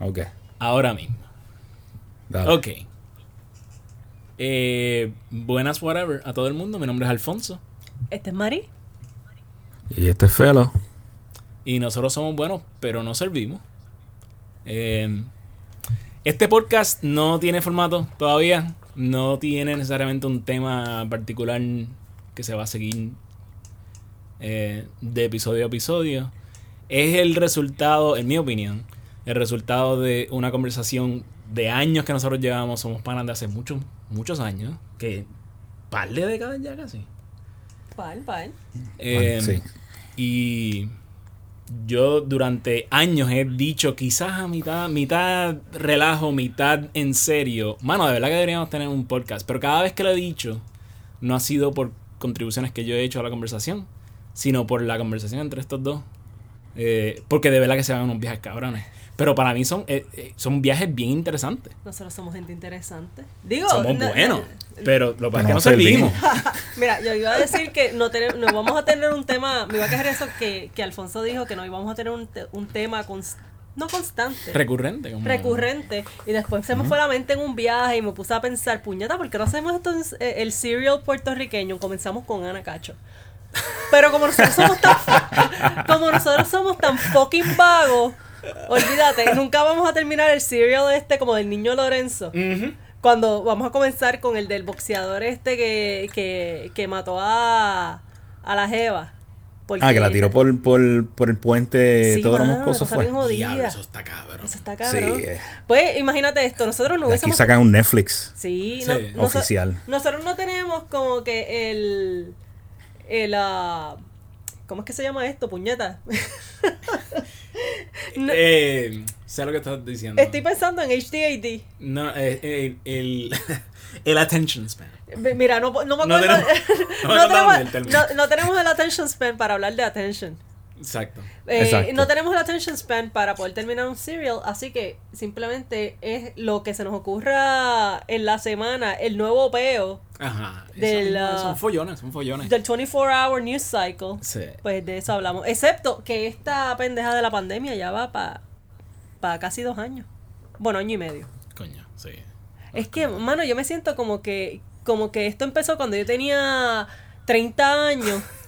Ok. Ahora mismo. Dale. Ok. Eh, buenas, whatever, a todo el mundo. Mi nombre es Alfonso. Este es Mari. Y este es Felo. Y nosotros somos buenos, pero no servimos. Eh, este podcast no tiene formato todavía. No tiene necesariamente un tema particular que se va a seguir eh, de episodio a episodio. Es el resultado, en mi opinión, el resultado de una conversación de años que nosotros llevamos. Somos panas de hace muchos, muchos años. Que par de décadas ya casi. Pal, pal. Eh, sí. Y yo durante años he dicho, quizás a mitad, mitad relajo, mitad en serio. Mano, de verdad que deberíamos tener un podcast. Pero cada vez que lo he dicho, no ha sido por contribuciones que yo he hecho a la conversación, sino por la conversación entre estos dos. Eh, porque de verdad que se van unos viajes cabrones. Pero para mí son, eh, eh, son viajes bien interesantes. Nosotros somos gente interesante. Digo, Somos no- buenos. no- Pero lo que pasa es que no servimos. Mira, yo iba a decir que no, tener, no vamos a tener un tema. Me iba a quejar eso que, que Alfonso dijo que no íbamos a tener un, te- un tema cons- no constante. Recurrente. Como, recurrente y después se me fue la mente en un viaje y me puse a pensar, puñeta, ¿por qué no hacemos esto en eh, el serial puertorriqueño? Comenzamos con Ana Cacho. Pero como nosotros somos tan como nosotros somos tan fucking vagos, olvídate, nunca vamos a terminar el serial este como del niño Lorenzo. Cuando vamos a comenzar con el del boxeador este que, que, que mató a, a la Jeva. Ah, que la tiró por, por, por el puente Sí, todo lo mano, moscoso cosa fue. Diablo, eso está cabrón. Eso está cabrón. Sí, eh. Pues imagínate esto, nosotros no De aquí hubiésemos... sacan un Netflix. Sí, Sí. no- Oficial. Nosotros no tenemos como que el. El. ah, ¿Cómo es que se llama esto, puñeta? No, Eh, sé lo que estás diciendo. estoy pensando en HDAD. No, eh, eh, el, el attention span. Mi- Mira, no, no me acuerdo. no tenemos, no tenemos el attention span para hablar de attention. Exacto. Eh, Exacto. no tenemos el attention span para poder terminar un serial, así que simplemente es lo que se nos ocurra en la semana, el nuevo peo Ajá. Del, son, ah, son follones, son follones. del 24-hour news cycle. Sí. Pues de eso hablamos. Excepto que esta pendeja de la pandemia ya va para casi dos años. Bueno, año y medio. Coño, sí. Es que, mano, yo me siento como que, como que esto empezó cuando yo tenía 30 años.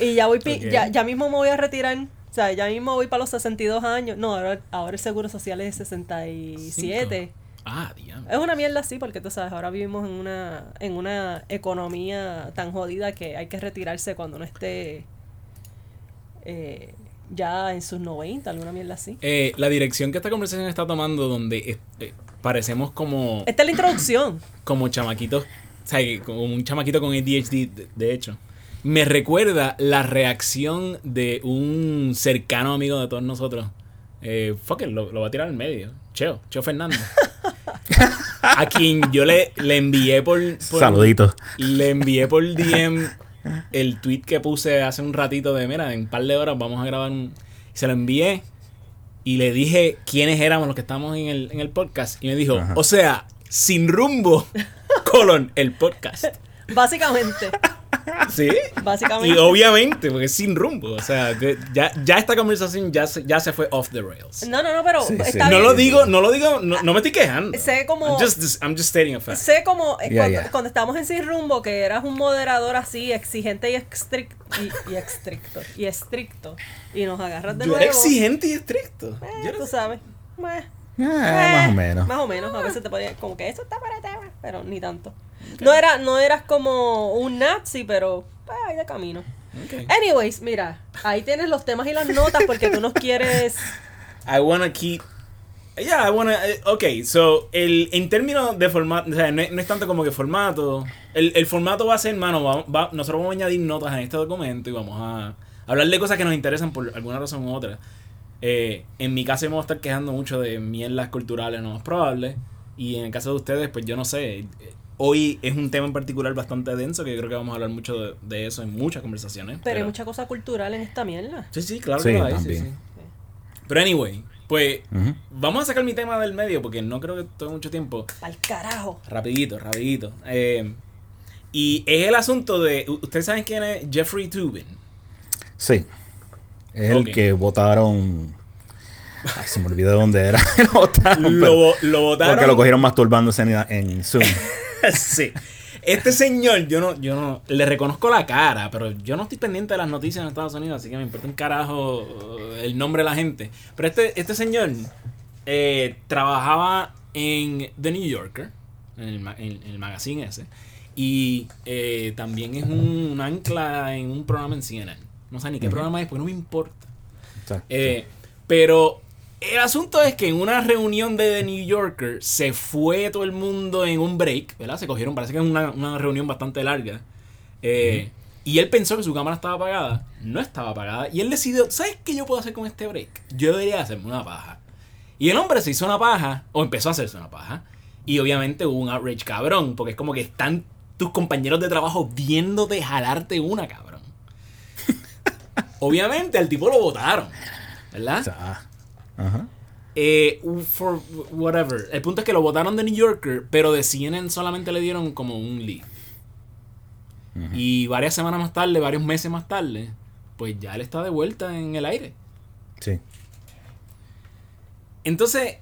Y ya voy pi- Ok. ya, ya mismo me voy a retirar. O sea, ya mismo voy para los 62 años. No, ahora, ahora el seguro social es de 67. Cinco. Ah, diablo. Es una mierda así, porque tú sabes, ahora vivimos en una, en una economía tan jodida que hay que retirarse cuando uno esté eh, ya en sus 90, alguna mierda así. Eh, la dirección que esta conversación está tomando, donde eh, parecemos como, Esta es la introducción. como chamaquitos, o sea, como un chamaquito con ADHD, de, de hecho, me recuerda la reacción de un cercano amigo de todos nosotros. Eh, fuck it, lo, lo va a tirar al medio. Cheo, Cheo Fernández. a quien yo le, le envié por, por- Saluditos. Le envié por DM el tweet que puse hace un ratito de, mira, en un par de horas vamos a grabar un... Se lo envié y le dije quiénes éramos los que estamos en el, en el podcast. Y me dijo, Ajá. o sea, sin rumbo, colon, el podcast. Básicamente. ¿Sí? Básicamente. Y obviamente, porque es sin rumbo. O sea, que ya, ya esta conversación ya se, ya se fue off the rails. No, no, no, pero Sí, sí. está No lo digo, no lo digo, no, no me estoy quejando. Sé como- I'm just, I'm just stating a fact. Sé como eh, cuando, cuando estábamos en Sin Rumbo que eras un moderador así, exigente y estricto. Y, y estricto. Y estricto. Y nos agarras de Yo nuevo. era exigente y estricto. Eh, Yo era- tú sabes. Eh, Ah, eh, más o menos. Más o menos. A veces te podía. Como que eso está para tema. Pero ni tanto. No, era, no eras como un nazi, pero. Pues ahí de camino. Ok. Anyways, mira. Ahí tienes los temas y las notas porque tú nos quieres. I wanna keep. Yeah, I wanna. eh, Ok, so, el, en términos de formato, o sea, no, no es tanto como que formato. El, el formato va a ser, mano, va- va- nosotros vamos a añadir notas en este documento y vamos a hablar de cosas que nos interesan por alguna razón u otra. Eh, en mi caso, vamos a estar quejando mucho de mierdas culturales, no es probable. Y en el caso de ustedes, pues yo no sé. Hoy es un tema en particular bastante denso que yo creo que vamos a hablar mucho de, de eso en muchas conversaciones. Pero hay mucha cosa cultural en esta mierda. Sí, sí, claro Sí, que lo hay. sí, también. sí. Pero anyway, pues vamos a sacar mi tema del medio porque no creo que tome mucho tiempo. Pa'l carajo. Rapidito, rapidito. Eh, y es el asunto de... ¿Ustedes saben quién es Jeffrey Tubin? Sí. Es el que votaron Ay, se me olvidó de dónde era. lo botaron, Lo, lo votaron. porque lo cogieron masturbándose en, en Zoom. sí. Este señor, yo no, yo no, le reconozco la cara, pero yo no estoy pendiente de las noticias en Estados Unidos, así que me importa un carajo uh, el nombre de la gente. Pero este, este señor eh, trabajaba en The New Yorker, en el, ma- en- en el magazine ese, y eh, también es un, un ancla en un programa en CNN. No sé ni qué programa es, pues no me importa. Eh, pero el asunto es que en una reunión de The New Yorker se fue todo el mundo en un break, ¿verdad? Se cogieron, parece que es una, una reunión bastante larga. Eh, Y él pensó que su cámara estaba apagada. No estaba apagada. Y él decidió, ¿sabes qué yo puedo hacer con este break? Yo debería hacerme una paja. Y el hombre se hizo una paja, o empezó a hacerse una paja. Y obviamente hubo un outrage cabrón, porque es como que están tus compañeros de trabajo viéndote jalarte una, cabrón. obviamente al tipo lo votaron, ¿verdad? Ajá. Eh, for whatever. El punto es que lo votaron de New Yorker, pero de CNN solamente le dieron como un leave. Y varias semanas más tarde, varios meses más tarde, pues ya él está de vuelta en el aire. Sí. Entonces,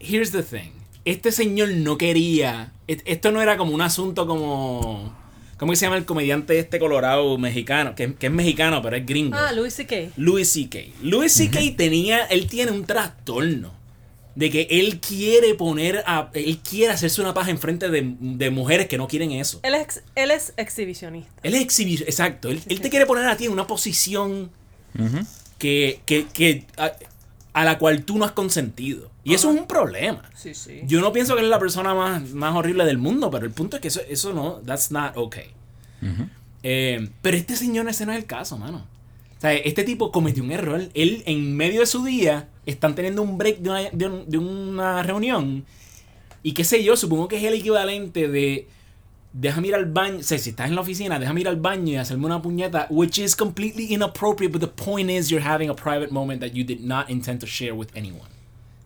here's the thing. Este señor no quería. et- Esto no era como un asunto como. ¿Cómo que se llama el comediante este colorado mexicano? Que, que es mexicano, pero es gringo. Ah, Louis C.K. Louis C.K. Louis C.K. tenía, él tiene un trastorno de que él quiere poner a, él quiere hacerse una paja enfrente de, de mujeres que no quieren eso. Él es, ex- él es exhibicionista. Él es exhibir, exacto, él, él te quiere poner a ti en una posición que, que, que a, a la cual tú no has consentido. Y eso es un problema. Sí, sí. Yo no pienso que él es la persona más, más horrible del mundo, pero el punto es que eso, eso no, that's not okay. Eh, pero este señor, ese no es el caso, mano. O sea, este tipo cometió un error. Él, en medio de su día, están teniendo un break de una, de un- de una reunión. Y qué sé yo, supongo que es el equivalente de. Déjame ir al baño. O sea, si estás en la oficina, déjame ir al baño y hacerme una puñeta. Which is completely inappropriate, but the point is you're having a private moment that you did not intend to share with anyone.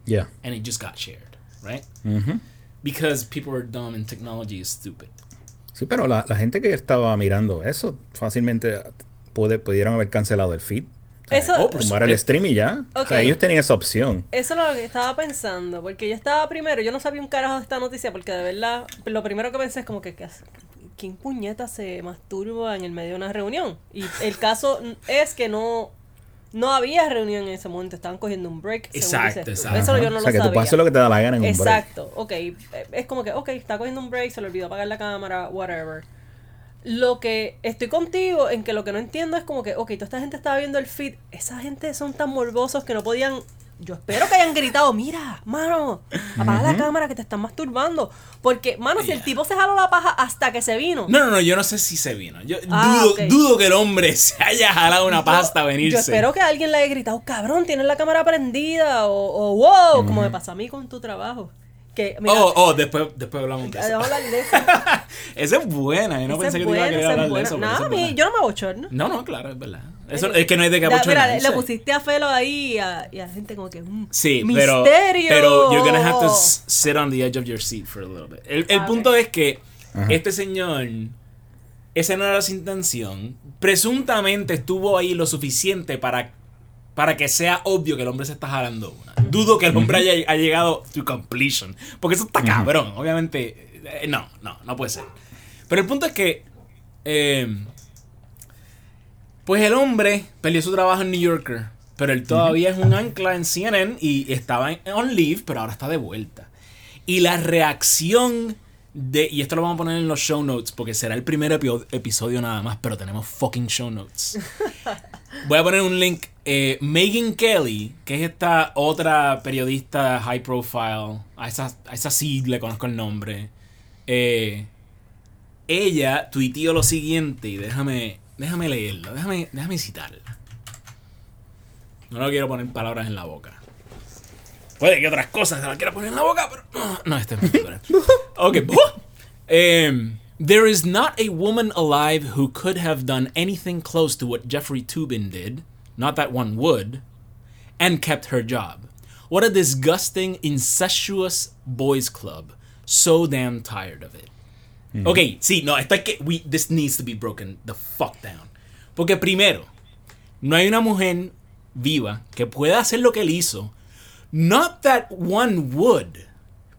Yeah. And it just got shared, right? Ujú. Because people are dumb and technology is stupid. Sí, pero la, la gente que estaba mirando eso fácilmente puede, pudieron haber cancelado el feed. Eso, Oh, Tomar el stream y ya. O Ok. sea, ellos tenían esa opción. Eso es lo que estaba pensando, porque yo estaba primero, yo no sabía un carajo de esta noticia, porque de verdad, lo primero que pensé es como que. ¿quién puñeta se masturba en el medio de una reunión? Y el caso es que no, no había reunión en ese momento, estaban cogiendo un break. según Exacto, tú. exacto. Eso yo no o lo sea, que tú sabía. puedes hacer lo que te da la gana en un break. Exacto, ok. Es como que, ok, está cogiendo un break, se le olvidó apagar la cámara, whatever. Lo que estoy contigo en que lo que no entiendo es como que, ok, toda esta gente estaba viendo el feed, esa gente son tan morbosos que no podían. Yo espero que hayan gritado, mira, mano, apaga la cámara que te están masturbando. Porque, mano, si el tipo se jaló la paja hasta que se vino. No, no, no, yo no sé si se vino. Yo Ah, dudo, que el hombre se haya jalado una pasta a venirse. Yo espero que alguien le haya gritado, cabrón, tienes la cámara prendida, o, o wow, como me pasa a mí con tu trabajo. Que, mira, Oh, oh, después, después hablamos de eso. hablar de eso. Esa es buena, yo no Esa pensé es que te iba a buena, querer es hablar de buena. eso. pero No, es mí, buena. yo no me abochorno. No, no, claro, es verdad. Eso, es que no hay de qué Ya, mira, le, pusiste a Felo ahí y a, y a gente como que. mm, Sí, pero, ¡Misterio! pero you're gonna have to sit on the edge of your seat for a little bit. El, el punto es que Ajá. este señor, esa no era su intención, presuntamente estuvo ahí lo suficiente para, para que sea obvio que el hombre se está jalando una. Dudo que el hombre haya, haya llegado to completion, porque eso está cabrón, obviamente. eh, no, no, no puede ser. Pero el punto es que, eh, pues el hombre perdió su trabajo en New Yorker, pero él todavía es un ancla en CNN y estaba en- on leave, pero ahora está de vuelta. Y la reacción de, y esto lo vamos a poner en los show notes porque será el primer epi- episodio nada más, pero tenemos fucking show notes. Voy a poner un link. Eh, Megan Kelly, que es esta otra periodista high profile, a esa, a esa sí le conozco el nombre. Eh, ella tuiteó lo siguiente y déjame, déjame leerlo, déjame, déjame citarla. No le quiero poner palabras en la boca. Puede que otras cosas se las quiera poner en la boca, pero no, no este es Ok. Um, there is not a woman alive who could have done anything close to what Jeffrey Tubin did, not that one would, and kept her job. What a disgusting, incestuous boys club. So damn tired of it. Mm-hmm. Ok, sí, no, esto hay que. We, this needs to be broken the fuck down. Porque primero, no hay una mujer viva que pueda hacer lo que él hizo Not that one would.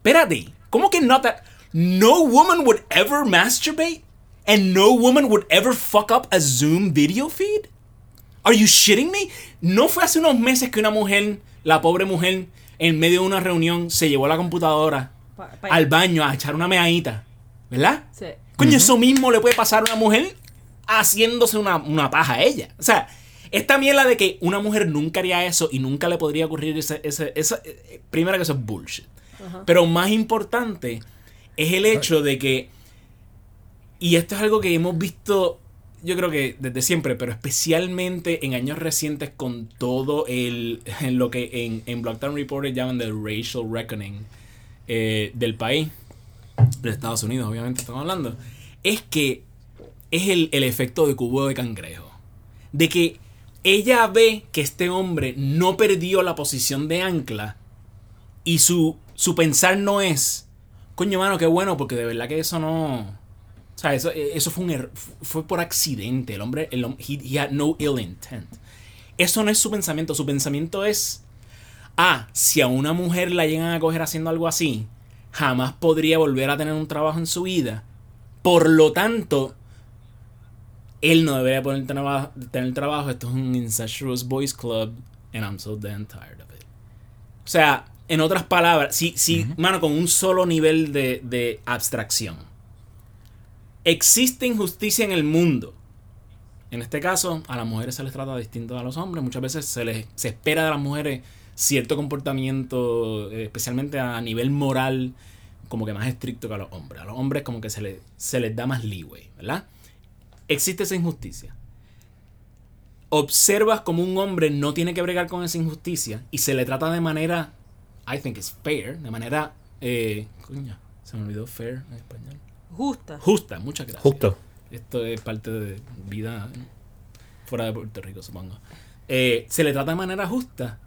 Espérate, ¿cómo que not that? No woman would ever masturbate? And no woman would ever fuck up a Zoom video feed? Are you shitting me? No fue hace unos meses que una mujer, la pobre mujer, en medio de una reunión se llevó la computadora Pa- pa- al baño a echar una meadita. ¿Verdad? Sí. Coño, eso mismo le puede pasar a una mujer haciéndose una, una paja a ella. O sea, esta mierda de que una mujer nunca haría eso y nunca le podría ocurrir ese... ese, esa- eh, primero que eso es bullshit. Pero más importante es el hecho de que... Y esto es algo que hemos visto, yo creo que desde siempre, pero especialmente en años recientes con todo el... Lo que en, en Blacktown Reporter llaman del racial reckoning eh, del país de Estados Unidos, obviamente estamos hablando, es que es el, el efecto de cubo de cangrejo. De que ella ve que este hombre no perdió la posición de ancla y su, su pensar no es, coño, mano, qué bueno, porque de verdad que eso no... O sea, eso, eso fue, un er- fue por accidente. El hombre, el, he, he had no ill intent. Eso no es su pensamiento. Su pensamiento es, ah, si a una mujer la llegan a coger haciendo algo así, jamás podría volver a tener un trabajo en su vida. Por lo tanto, él no debería poder traba- tener trabajo. Esto es un incestuous boys club. And I'm so damn tired of it. O sea, en otras palabras, si, si mano, con un solo nivel de, de abstracción. Existe injusticia en el mundo. En este caso, a las mujeres se les trata distinto a los hombres. Muchas veces se les se espera de las mujeres cierto comportamiento, eh, especialmente a nivel moral, como que más estricto que a los hombres. A los hombres como que se, les se les da más leeway, ¿verdad? Existe esa injusticia. Observas como un hombre no tiene que bregar con esa injusticia y se le trata de manera, I think it's fair, de manera, eh, coño, se me olvidó fair en español. Justa. Justa, muchas gracias. Justo. Esto es parte de vida ¿no? fuera de Puerto Rico, supongo. Eh, se le trata de manera justa.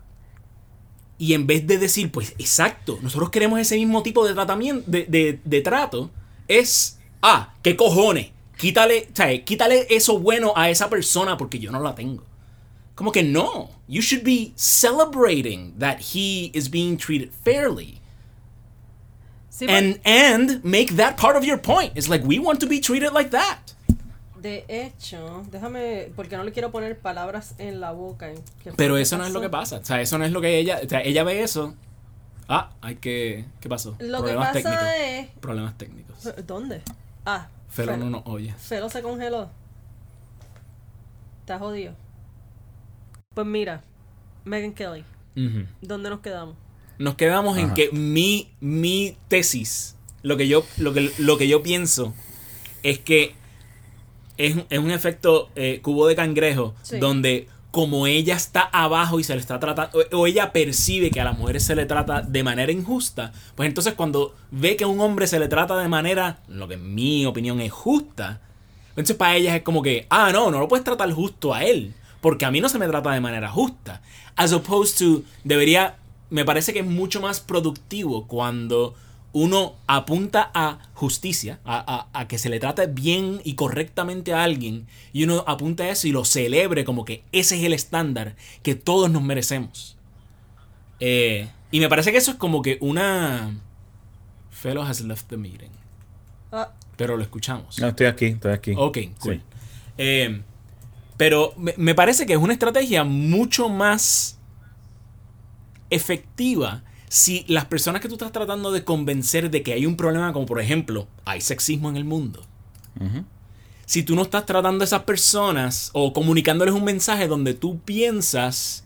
Y en vez de decir, pues exacto, nosotros queremos ese mismo tipo de tratamiento, de, de- de trato, es, ah, ¿qué cojones? Quítale, o sea, quítale eso bueno a esa persona porque yo no la tengo. Como que no. You should be celebrating that he is being treated fairly. Sí, And and make that part of your point. It's like we want to be treated like that. de hecho, déjame, porque no le quiero poner palabras en la boca. ¿eh? ¿Qué fue Pero que eso no es lo que pasa. O sea, eso no es lo que ella. O sea, ella ve eso. Ah, hay que. ¿Qué pasó? Lo que Problemas pasa técnicos. es... Problemas técnicos. ¿Dónde? Ah, Felo Fel- no nos oye. Felo se congeló. Está jodido. Pues mira, Megan Kelly. ¿dónde nos quedamos? Nos quedamos en que mi, mi tesis, lo que yo, lo que, lo que yo pienso, es que es, es un efecto eh, cubo de cangrejo, Sí. donde como ella está abajo y se le está tratando, o, o ella percibe que a las mujeres se le trata de manera injusta, pues entonces cuando ve que a un hombre se le trata de manera, lo que en mi opinión es justa, entonces para ellas es como que, ah, no, no lo puedes tratar justo a él, porque a mí no se me trata de manera justa. As opposed to, debería, me parece que es mucho más productivo cuando uno apunta a justicia, a, a- a que se le trate bien y correctamente a alguien, y uno apunta a eso y lo celebre como que ese es el estándar que todos nos merecemos. Eh, y me parece que eso es como que una... Fellow has left the meeting. Ah, Pero lo escuchamos. No, estoy aquí, estoy aquí. Ok, cool. Sí. Eh, pero me, me parece que es una estrategia mucho más efectiva si las personas que tú estás tratando de convencer de que hay un problema, como por ejemplo, hay sexismo en el mundo. Si tú no estás tratando a esas personas o comunicándoles un mensaje donde tú piensas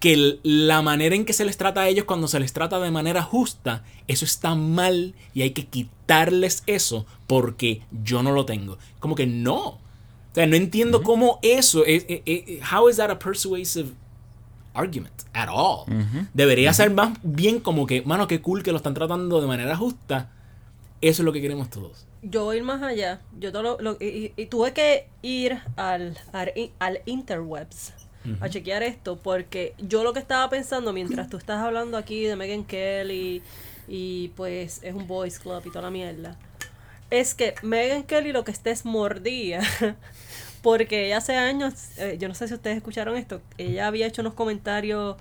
que la manera en que se les trata a ellos cuando se les trata de manera justa, eso está mal y hay que quitarles eso porque yo no lo tengo. Como que no. O sea, no entiendo cómo eso es, es- es- how is that a persuasive argument at all? Debería ser más bien como que, mano, qué cool que lo están tratando de manera justa. Eso es lo que queremos todos. yo voy a ir más allá. Yo todo lo, lo- y, y- y tuve que ir al, al, al interwebs a chequear esto porque yo lo que estaba pensando mientras tú estás hablando aquí de Megan Kelly y pues es un boys club y toda la mierda es que Megan Kelly lo que está es mordida porque ella hace años, eh, yo no sé si ustedes escucharon esto, ella había hecho unos comentarios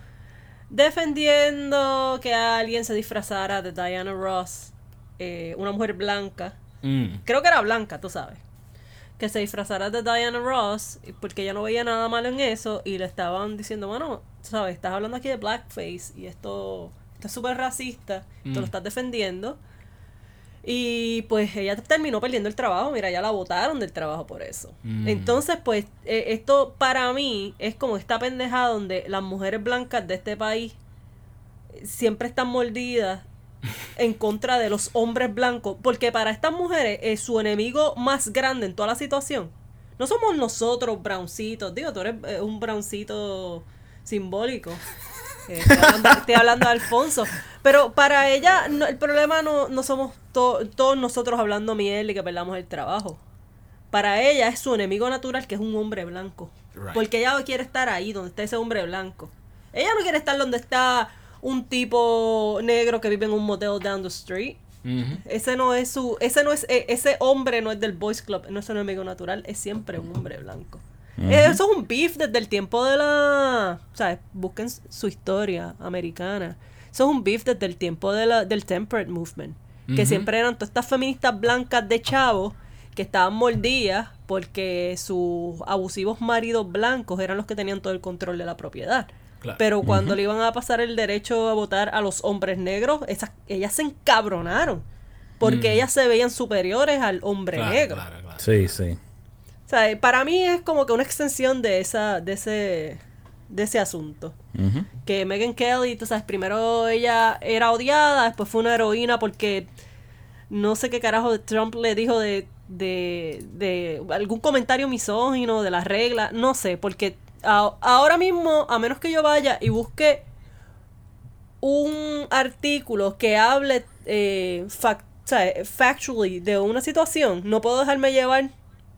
defendiendo que alguien se disfrazara de Diana Ross, eh, una mujer blanca. Mm. Creo que era blanca, tú sabes. Que se disfrazara de Diana Ross porque ella no veía nada malo en eso y le estaban diciendo, bueno, tú sabes, estás hablando aquí de blackface y esto, esto es súper racista, tú Mm. lo estás defendiendo. Y pues ella terminó perdiendo el trabajo, mira, ya la votaron del trabajo por eso. Mm. Entonces, pues eh, esto para mí es como esta pendejada donde las mujeres blancas de este país siempre están mordidas en contra de los hombres blancos, porque para estas mujeres eh, su enemigo más grande en toda la situación no somos nosotros browncitos, digo, tú eres eh, un browncito simbólico. Eh, estoy, hablando, estoy hablando de Alfonso. Pero para ella, no- el problema no, no somos to- todos nosotros hablando miel y que perdamos el trabajo. Para ella es su enemigo natural, que es un hombre blanco. Right. Porque ella quiere estar ahí, donde está ese hombre blanco. Ella no quiere estar donde está un tipo negro que vive en un motel down the street. Ujú. Ese no es su, ese no es, e- ese hombre no es del Boys Club, no es un enemigo natural, es siempre un hombre blanco. Eh, Eso es un beef desde el tiempo de la, o sea, busquen su historia americana. Eso es un beef desde el tiempo de la, del temperate movement, que siempre eran todas estas feministas blancas de chavos que estaban mordidas porque sus abusivos maridos blancos eran los que tenían todo el control de la propiedad. Claro. Pero cuando le iban a pasar el derecho a votar a los hombres negros, esas, ellas se encabronaron. Porque Mm. ellas se veían superiores al hombre Claro, negro. claro, claro. Sí, sí. O sea, eh, para mí es como que una extensión de esa, de ese, de ese asunto. Que Megan Kelly, tú sabes, primero ella era odiada, después fue una heroína porque no sé qué carajo Trump le dijo de, de, de algún comentario misógino de las reglas, no sé, porque a- ahora mismo, a menos que yo vaya y busque un artículo que hable eh, fac- o sea, factually de una situación, no puedo dejarme llevar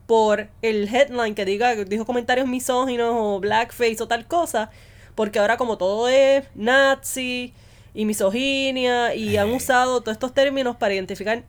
por el headline que diga dijo comentarios misóginos o blackface o tal cosa, porque ahora como todo es nazi y misoginia y han Hey. usado todos estos términos para identificar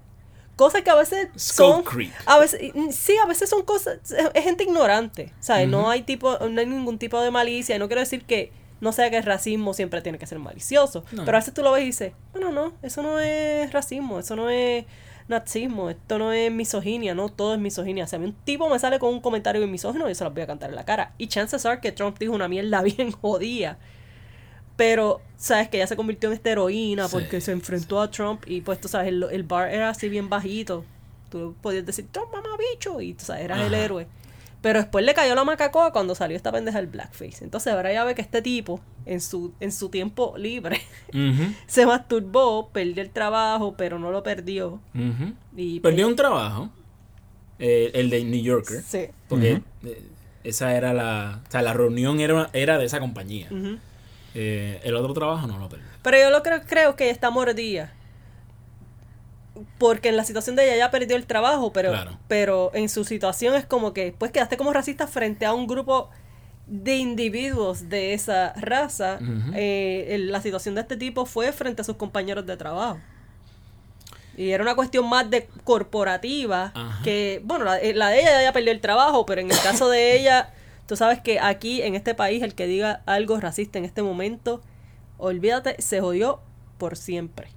cosas que a veces son creep. a veces sí a veces son cosas es gente ignorante ¿sabes? no Ujú. hay tipo no hay ningún tipo de malicia y no quiero decir que no sea que el racismo siempre tiene que ser malicioso No. pero a veces tú lo ves y dices bueno no eso no es racismo eso no es nazismo esto no es misoginia no todo es misoginia. Si a mí un tipo me sale con un comentario misógino yo se los voy a cantar en la cara. Y chances are que Trump dijo una mierda bien jodida. Pero, sabes que ella se convirtió en esta heroína Sí, porque se enfrentó a Trump y pues tú sabes, el, el bar era así bien bajito. Tú podías decir, Trump, mamá bicho, y tú sabes, eras el héroe. Pero después le cayó la macacoa cuando salió esta pendeja del blackface. Entonces ahora ya ve que este tipo, en su, en su tiempo libre, se masturbó, perdió el trabajo, pero no lo perdió. Y pues, Perdió un trabajo, eh, el de New Yorker, Sí. porque eh, esa era la, o sea, la reunión era, era de esa compañía. Eh, el otro trabajo no lo perdió. Pero yo lo creo, creo que está mordida. Porque en la situación de ella ya perdió el trabajo, pero, Claro. pero en su situación es como que pues quedaste como racista frente a un grupo de individuos de esa raza. Eh, la situación de este tipo fue frente a sus compañeros de trabajo. Y era una cuestión más de corporativa Ajá. que, bueno, la, eh, la de ella ya perdió el trabajo, pero en el caso de ella, tú sabes que aquí en este país el que diga algo racista en este momento, olvídate, se jodió por siempre.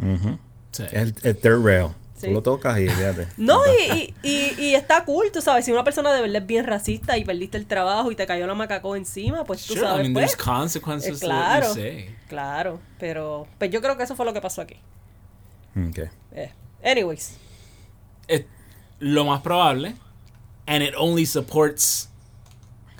Ujú. Sí. Es el, el third rail. Sí. Tú lo tocas y fíjate. No, y, y, y, y está cool, tú sabes, si una persona de verdad es bien racista y perdiste el trabajo y te cayó la macaco encima, pues tú Sure, sabes, I mean, pues, there's consequences eh, to what you claro, say. claro, pero pues yo creo que eso fue lo que pasó aquí. Ok. Eh, anyways, Es lo más probable, and it only supports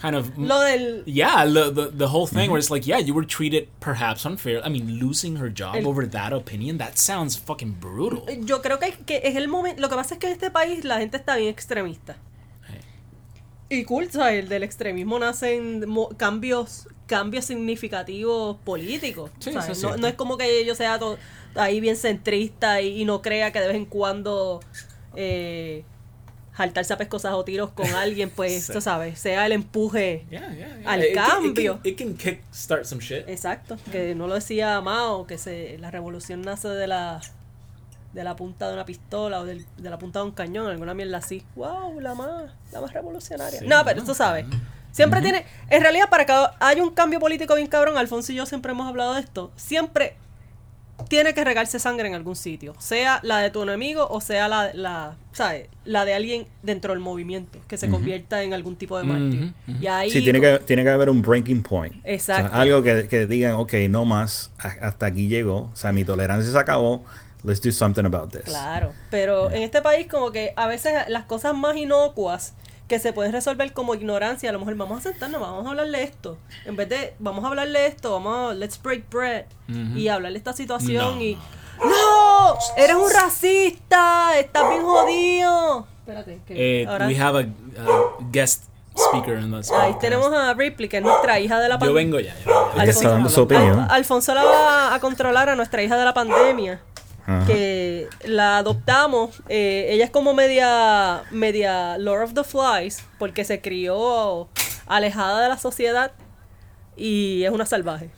kind of lo del... Yeah, the, the the whole thing where it's like, yeah, you were treated perhaps unfair. I mean, losing her job El- over that opinion, that sounds fucking brutal. Yo creo que, que es el momento, lo que pasa es que en este país la gente está bien extremista. Hey. Y cool, ¿sabes? Del extremismo nacen mo- cambios cambios significativos políticos. Sí, es no, es como que yo sea to- ahí bien centrista y, y no crea que de vez en cuando eh, jaltarse a pescosas o tiros con alguien, pues, Sí. tú sabes, sea el empuje. Yeah, yeah, yeah. Al It can- cambio. It can, it can kickstart some shit. Exacto, que no lo decía Mao, que se, la revolución nace de la de la punta de una pistola o del- de la punta de un cañón, alguna mierda así. ¡Wow! La más, la más revolucionaria. Sí, no, pero tú sabes. Siempre tiene, en realidad para que haya un cambio político bien cabrón, Alfonso y yo siempre hemos hablado de esto, siempre tiene que regarse sangre en algún sitio, sea la de tu enemigo o sea la, la, ¿sabes? la de alguien dentro del movimiento, que se convierta en algún tipo de mártir. Y ahí, Sí, tiene que, tiene que haber un breaking point. Exacto. O sea, algo que, que digan, ok, no más, hasta aquí llegó. O sea, mi tolerancia se acabó. Let's do something about this. Claro, pero en este país como que a veces las cosas más inocuas que se pueden resolver como ignorancia, a lo mejor vamos a sentarnos, vamos a hablarle esto. En vez de, vamos a hablarle esto, vamos a, let's break bread y hablarle esta situación No, y... ¡No! ¡Eres un racista! ¡Estás bien jodido! Espérate, que Eh, ahora- we have a, a guest speaker in this Ahí tenemos a Ripley, que es nuestra hija de la Yo pandemia. vengo ya. yo- Ella está dando su opinión. Al- Alfonso la va a controlar a nuestra hija de la pandemia. Ajá. Que la adoptamos. eh, ella es como media, media Lord of the Flies. Porque se crió alejada de la sociedad. Y es una salvaje.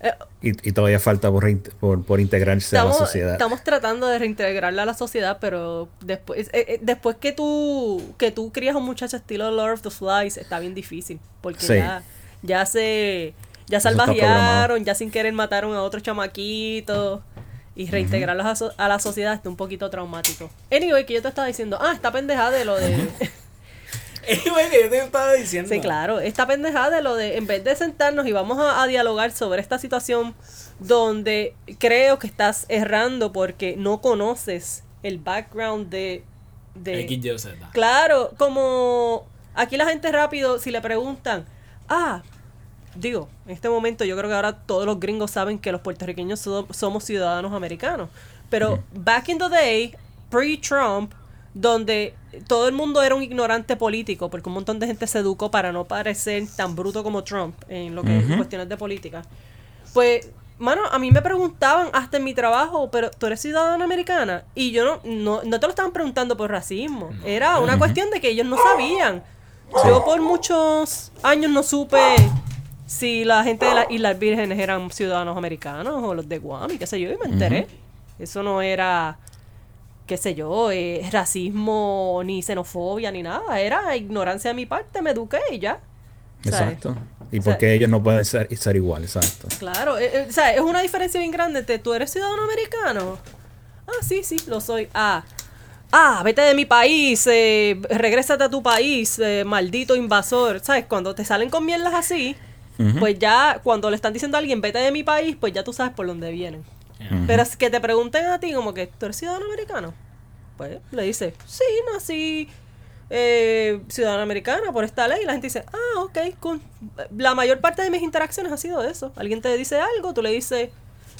Eh, Y, y todavía falta por, por, por integrarse a la sociedad. estamos tratando de reintegrarla a la sociedad, pero después, eh, eh, después que tú que tú crías a un muchacho estilo Lord of the Flies, está bien difícil. Porque Sí. ya, ya se ya salvajearon, ya sin querer mataron a otros chamaquitos. Y reintegrarlos a, so- a la sociedad está un poquito traumático. Anyway, que yo te estaba diciendo, ah, esta pendejada de lo de. Anyway, que yo te estaba diciendo. Sí, claro. Esta pendejada de lo de, en vez de sentarnos y vamos a, a dialogar sobre esta situación donde creo que estás errando porque no conoces el background de... de X, Y, Z. claro, como aquí la gente rápido, si le preguntan, ah, digo, en este momento yo creo que ahora todos los gringos saben que los puertorriqueños so- somos ciudadanos americanos. Pero back in the day, pre-Trump, donde todo el mundo era un ignorante político, porque un montón de gente se educó para no parecer tan bruto como Trump en lo que es cuestiones de política. Pues, mano, a mí me preguntaban hasta en mi trabajo, pero tú eres ciudadana americana. Y yo no, no, no te lo estaban preguntando por racismo. Era una cuestión de que ellos no sabían. Yo por muchos años no supe si la gente de las Islas Vírgenes eran ciudadanos americanos o los de Guam y qué sé yo, y me enteré. Eso no era, qué sé yo, eh, racismo ni xenofobia ni nada. Era ignorancia de mi parte, me eduqué y ya. ¿Sabes? Exacto. ¿Y O sea, por qué ellos no pueden ser, ser igual? Exacto. Claro, eh, eh, o sea, es una diferencia bien grande entre tú eres ciudadano americano. Ah, sí, sí, lo soy. Ah, ah, vete de mi país, eh, regrésate a tu país, eh, maldito invasor. ¿Sabes? Cuando te salen con mierdas así, Pues ya, cuando le están diciendo a alguien, vete de mi país, pues ya tú sabes por dónde vienen. Pero es que te pregunten a ti, como que, ¿tú eres ciudadano americano? Pues le dices, sí, nací eh, ciudadana americana por esta ley. Y la gente dice, ah, ok, cool. La mayor parte de mis interacciones ha sido eso. Alguien te dice algo, tú le dices,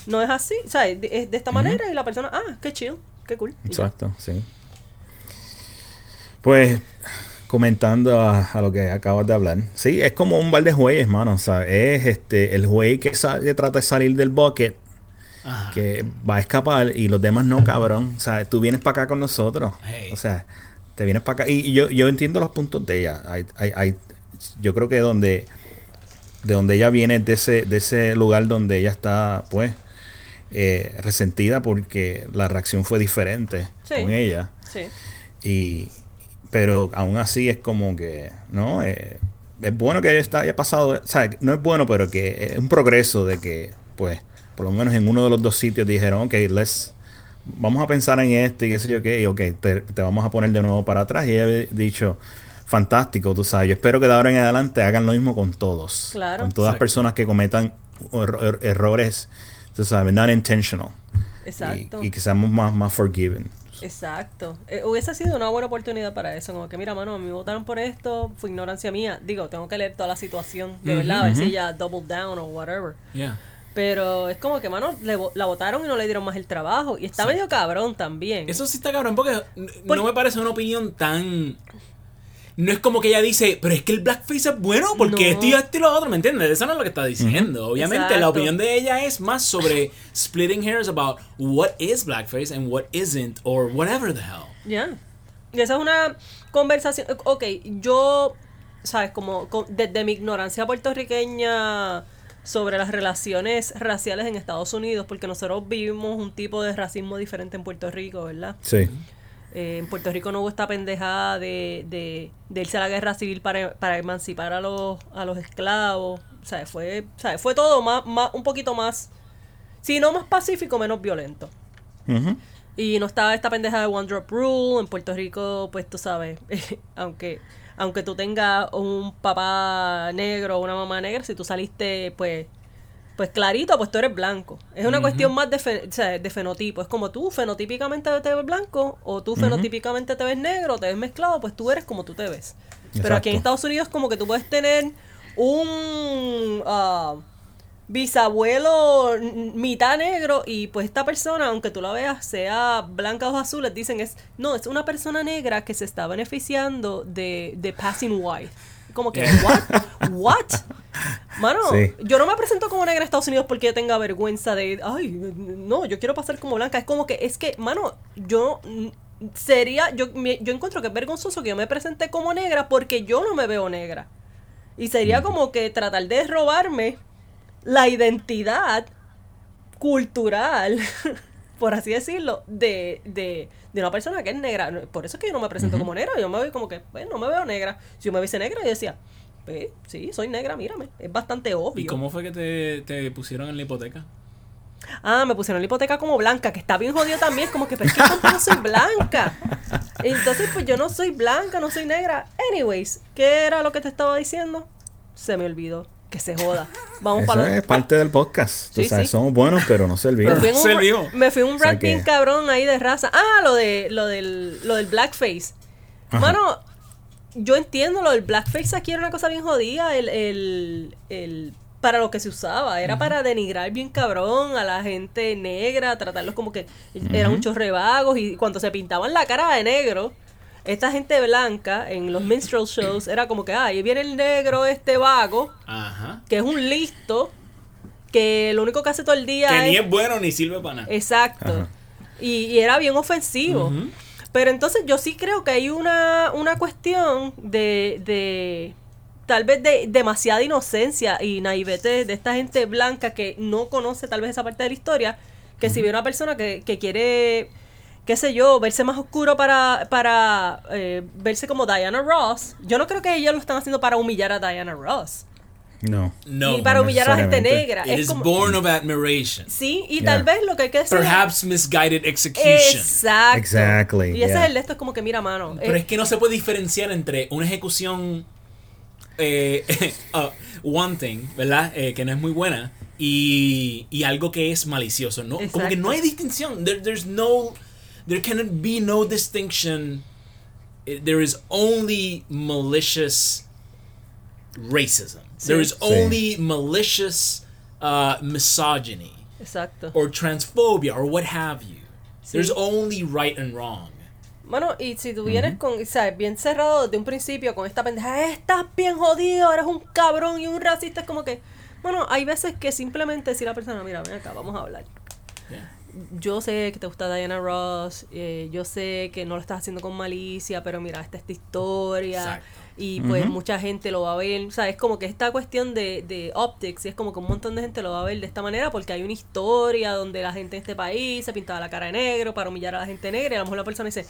no es así, ¿sabes? De- Es de esta manera y la persona, ah, qué chill, qué cool. Exacto, sí. Pues, comentando a, a lo que acabas de hablar. Sí, es como un bar de jueyes, mano. O sea, es este, el juez que, que trata de salir del bucket, Ajá. que va a escapar y los demás no, cabrón. O sea, tú vienes para acá con nosotros. Hey. O sea, te vienes para acá. Y, y yo, yo entiendo los puntos de ella. Hay, hay, hay- yo creo que donde, de donde ella viene, de ese, de ese lugar donde ella está, pues, eh, resentida porque la reacción fue diferente Sí. con ella. Sí. Y, pero aún así es como que, ¿no? Eh, es bueno que haya pasado, o sea, no es bueno, pero que es un progreso de que, pues, por lo menos en uno de los dos sitios dijeron, ok, let's, vamos a pensar en este y qué sé yo qué, y ok, te, te vamos a poner de nuevo para atrás. Y ella había dicho, fantástico, tú sabes, yo espero que de ahora en adelante hagan lo mismo con todos. Claro. Con todas las Exacto. personas que cometan er- errores, tú sabes, not intentional. Exacto. Y, y que seamos más, más forgiving. Exacto. Eh, hubiese sido una buena oportunidad para eso. Como que, mira, mano, me votaron por esto, fue ignorancia mía. Digo, tengo que leer toda la situación, de Ujú, verdad, a ver si ella double down o whatever. Yeah. Pero es como que, mano, le la votaron y no le dieron más el trabajo. Y está medio cabrón también. Eso sí está cabrón, porque no me parece una opinión tan. No es como que ella dice, pero es que el blackface es bueno porque No. esto y esto y lo otro, ¿me entiendes? Eso no es lo que está diciendo. Obviamente, Exacto. la opinión de ella es más sobre splitting hairs about what is blackface and what isn't, or whatever the hell. Ya. Y esa es una conversación. Ok, yo, ¿sabes? Como co- desde mi ignorancia puertorriqueña sobre las relaciones raciales en Estados Unidos, porque nosotros vivimos un tipo de racismo diferente en Puerto Rico, ¿verdad? Sí. Eh, en Puerto Rico no hubo esta pendejada de, de, de irse a la guerra civil para, para emancipar a los, a los esclavos. O sea, fue, o sea, fue todo más, más, un poquito más, si no más pacífico, menos violento. Y no estaba esta pendeja de One Drop Rule. En Puerto Rico, pues tú sabes, aunque, aunque tú tengas un papá negro o una mamá negra, si tú saliste, pues, pues clarito, pues tú eres blanco. Es una cuestión más de, fe- o sea, de fenotipo. Es como tú fenotípicamente te ves blanco, o tú fenotípicamente te ves negro, te ves mezclado, pues tú eres como tú te ves. Pero aquí en. Estados Unidos como que tú puedes tener un... ah, bisabuelo mitad negro y pues esta persona, aunque tú la veas sea blanca o azules, dicen es, no, es una persona negra que se está beneficiando de, de passing white. Como que, what? What? Mano, Sí. yo no me presento como negra en Estados Unidos porque tenga vergüenza de, ay, no, yo quiero pasar como blanca. Es como que, es que, mano, yo mm, sería, yo, me- yo encuentro que es vergonzoso que yo me presente como negra porque yo no me veo negra. Y sería como que tratar de robarme la identidad cultural, por así decirlo, de, de, de una persona que es negra. Por eso es que yo no me presento como negra. Yo me veo como que, pues, no me veo negra. Si yo me viese negra, yo decía, pues, sí, soy negra, mírame. Es bastante obvio. ¿Y cómo fue que te, te pusieron en la hipoteca? Ah, me pusieron la hipoteca como blanca, que está bien jodido también. Como que, pero es que yo tampoco soy blanca. Entonces, pues yo no soy blanca, no soy negra. Anyways, ¿qué era lo que te estaba diciendo? Se me olvidó. Que se joda. Vamos Eso para es parte del podcast. Tú Sí, sabes, sí. somos buenos, pero no Me servimos. fui en un, me fui un O sea que- cabrón ahí de raza. Ah, lo de lo del lo del blackface. Ajá. Mano, yo entiendo lo del blackface aquí era una cosa bien jodida, el, el, el para lo que se usaba, era para denigrar bien cabrón a la gente negra, tratarlos como que eran un chorre vagos y cuando se pintaban la cara de negro, esta gente blanca en los minstrel shows era como que, ah, ahí viene el negro este vago, Ajá. que es un listo, que lo único que hace todo el día Que es... ni es bueno ni sirve para nada. Exacto. Y, y era bien ofensivo. Pero entonces yo sí creo que hay una, una cuestión de, de tal vez de demasiada inocencia y naivete de esta gente blanca que no conoce tal vez esa parte de la historia, que si ve una persona que, que quiere, qué sé yo, verse más oscuro para, para eh, verse como Diana Ross, yo no creo que ellos lo están haciendo para humillar a Diana Ross. No. No. ni para humillar a la gente negra. It Es is como- born of admiration. sí, y Yeah. tal vez lo que hay que decir... Perhaps misguided execution. Exacto. Exactly, Y ese yeah. es el de esto, es como que mira, mano. Pero eh, es que no se puede diferenciar entre una ejecución eh, uh, one thing, ¿verdad? Eh, que no es muy buena y, y algo que es malicioso. No, como que Exacto. no hay distinción. There- there's no, there cannot be no distinction. Eh, There is only malicious racism. There is Sí. only malicious uh, misogyny exacto. or transphobia or what have you. There's only right and wrong. Mano, y si tú vienes con, ¿sabes? Bien cerrado desde un principio con esta pendeja, estás bien jodido, eres un cabrón y un racista, es como que, bueno, hay veces que simplemente decir a la persona, mira, ven acá, vamos a hablar. Yeah. Yo sé que te gusta Diana Ross, eh, yo sé que no lo estás haciendo con malicia, pero mira, esta es esta historia. Exacto. Y pues Ujú. mucha gente lo va a ver, o sea, es como que esta cuestión de, de optics, y es como que un montón de gente lo va a ver de esta manera porque hay una historia donde la gente en este país se pintaba la cara de negro para humillar a la gente negra y a lo mejor la persona dice,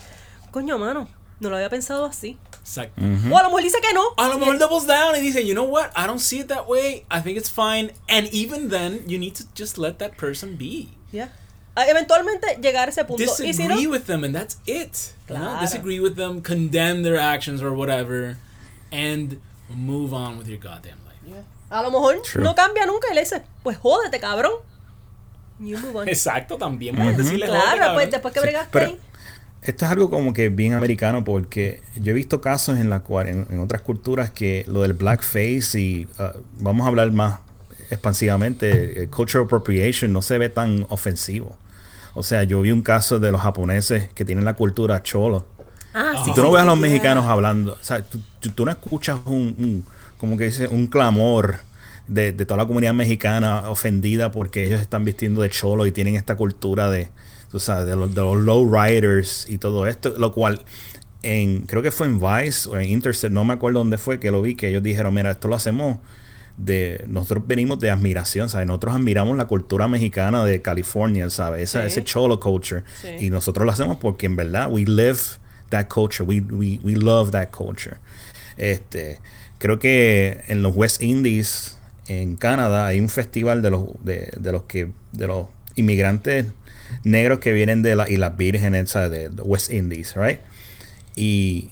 coño, mano, no lo había pensado así. Exacto. O a lo mejor dice que no. A lo mejor doubles down and dice, you know what? I don't see it that way. I think it's fine. And even then, you need to just let that person be. Ya. Ah, Eventualmente llegar a ese punto. Y si Disagree no, with them, and that's it. You know? Claro. Disagree with them, condemn their actions or whatever, and move on with your goddamn life. a lo mejor True. no cambia nunca y le dice, pues jódete, cabrón. You move on. Exacto, también puedes decirle "Joder, Claro, cabrón". pues después que bregaste esto es algo como que bien americano porque yo he visto casos en la cual en, en otras culturas que lo del blackface y uh, vamos a hablar más expansivamente, eh, cultural appropriation no se ve tan ofensivo. O sea, yo vi un caso de los japoneses que tienen la cultura cholo. Ah, Si tú no ves a los mexicanos hablando, o sea, tú, tú- tú no escuchas un, un- como que dice, un clamor de, de toda la comunidad mexicana ofendida porque ellos están vistiendo de cholo y tienen esta cultura de, tú sabes, de los, de los low riders y todo esto, lo cual en, creo que fue en Vice o en Intercept, no me acuerdo dónde fue que lo vi, que ellos dijeron, mira, esto lo hacemos de nosotros venimos de admiración, ¿sabes? Nosotros admiramos la cultura mexicana de California, ¿sabes? Esa, Sí. Ese cholo culture. Sí. Y nosotros lo hacemos porque en verdad we live that culture, we, we, we love that culture. Este, creo que en los West Indies, en Canadá, hay un festival de los, de, de los que, de los inmigrantes negros que vienen de las Islas Vírgenes, de de West Indies, right? Y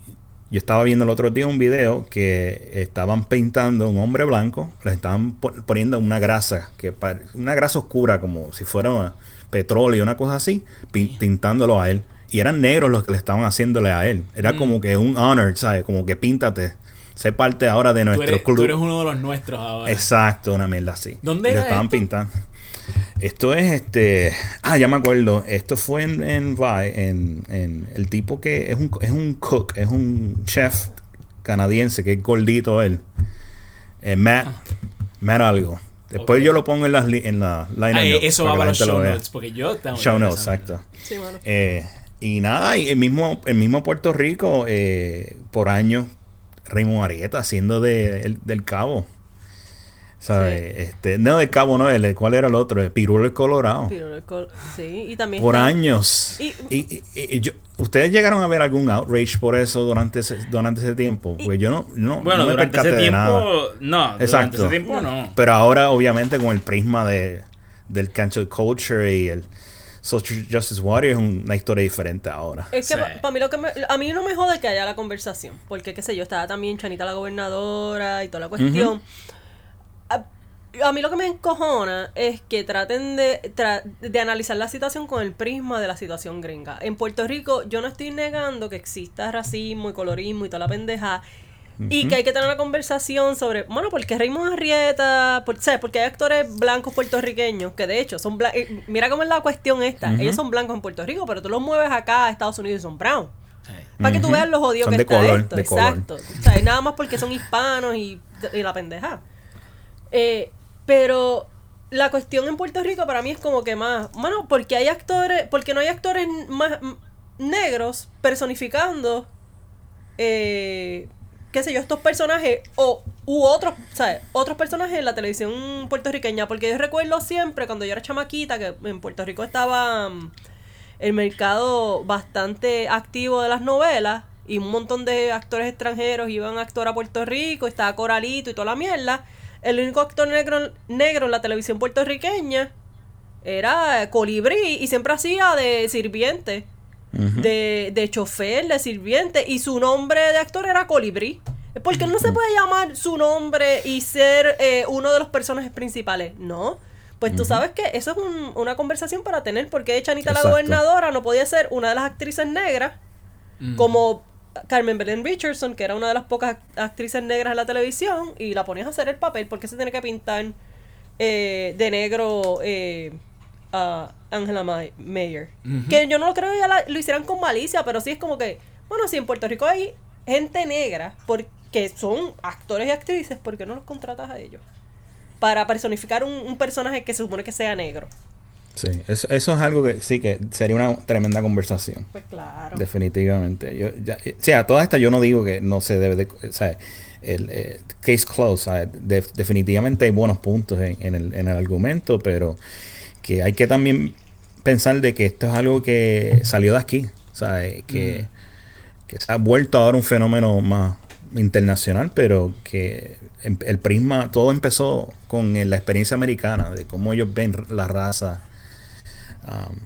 yo estaba viendo el otro día un video que estaban pintando a un hombre blanco, le estaban po- poniendo una grasa, que una grasa oscura, como si fuera petróleo, una cosa así, pin- pintándolo a él. Y eran negros los que le estaban haciéndole a él. Era Mm. como que un honor, ¿sabes? Como que píntate. Sé parte ahora de Tú nuestro eres, club. tú eres uno de los nuestros ahora. Exacto, una mierda así. ¿Dónde lo era estaban esto? pintando. Esto es este. Ah, ya me acuerdo. Esto fue en, en, Vi- en, en el tipo que es un, es un cook, es un chef canadiense que es gordito él. Eh, Matt. Matt algo. Después yo lo pongo en las en la line Ah, eh, eso va para los show notes, porque yo tengo Show notes, exacto. Sí, mano. Eh, y nada, y el mismo, el mismo Puerto Rico, eh, por años, Raymond Arieta haciendo de, el- del cabo. ¿Sabes? Este, no, del cabo no, el, ¿cuál era el otro? El Pirulo el Colorado. Pero el col- sí, y también Por está- años. Y- Y, y- y yo- ¿Ustedes llegaron a ver algún outrage por eso durante ese, durante ese tiempo? Pues yo no, no, Bueno, no me durante percaté ese de nada. tiempo, no. Durante Exacto. ese tiempo, no. Pero ahora, obviamente, con el prisma de, del cancel culture y el social justice warrior, es una historia diferente ahora. Es que Sí. para mí lo que me, a mí no me jode que haya la conversación, porque qué sé yo, estaba también Chanita la gobernadora y toda la cuestión. a, a mí lo que me encojona es que traten de, tra- de analizar la situación con el prisma de la situación gringa. En Puerto Rico yo no estoy negando que exista racismo y colorismo y toda la pendeja. Y que hay que tener una conversación sobre, bueno, porque Raymond Arrieta, por, ¿sabes? Porque hay actores blancos puertorriqueños que de hecho son blancos. Mira cómo es la cuestión esta. Ellos son blancos en Puerto Rico, pero tú los mueves acá a Estados Unidos y son brown. Sí. Para que tú veas lo jodido Son que de está color, esto. de color. Exacto. O sea, nada más porque son hispanos y, y la pendeja. Eh, pero la cuestión en Puerto Rico para mí es como que más. Bueno, porque hay actores. Porque no hay actores más negros personificando. Eh, qué sé yo, estos personajes. O u otros, ¿sabes? Otros personajes en la televisión puertorriqueña. Porque yo recuerdo siempre cuando yo era chamaquita que en Puerto Rico estaba. mm, el mercado bastante activo de las novelas y un montón de actores extranjeros iban a actuar a Puerto Rico, estaba Coralito y toda la mierda. El único actor negro, negro en la televisión puertorriqueña era Colibrí y siempre hacía de sirviente, De, de chofer, de sirviente y su nombre de actor era Colibrí. Porque no se puede llamar su nombre y ser eh, uno de los personajes principales, ¿no? Pues tú sabes que eso es un- una conversación para tener, porque Chanita la gobernadora no podía ser una de las actrices negras, Mm. como Carmen Belén Richardson, que era una de las pocas act- actrices negras en la televisión, y la ponías a hacer el papel, porque se tiene que pintar eh, de negro eh, a Angela Ma- Mayer. Que yo no lo creo que ya la- lo hicieran con malicia, pero sí es como que, bueno, si en Puerto Rico hay gente negra, porque son actores y actrices, ¿por qué no los contratas a ellos? Para personificar un, un personaje que se supone que sea negro. Sí, eso, eso es algo que sí que sería una tremenda conversación. Pues claro. Definitivamente. Yo, ya, o sea, toda esta yo no digo que no se debe de... O sea, el eh, case closed. definitivamente hay buenos puntos en, en el, en el argumento, pero que hay que también pensar de que esto es algo que salió de aquí. ¿sabes? Que, que se ha vuelto ahora un fenómeno más internacional, pero que em- el prisma, todo empezó con la experiencia americana, de cómo ellos ven la raza um,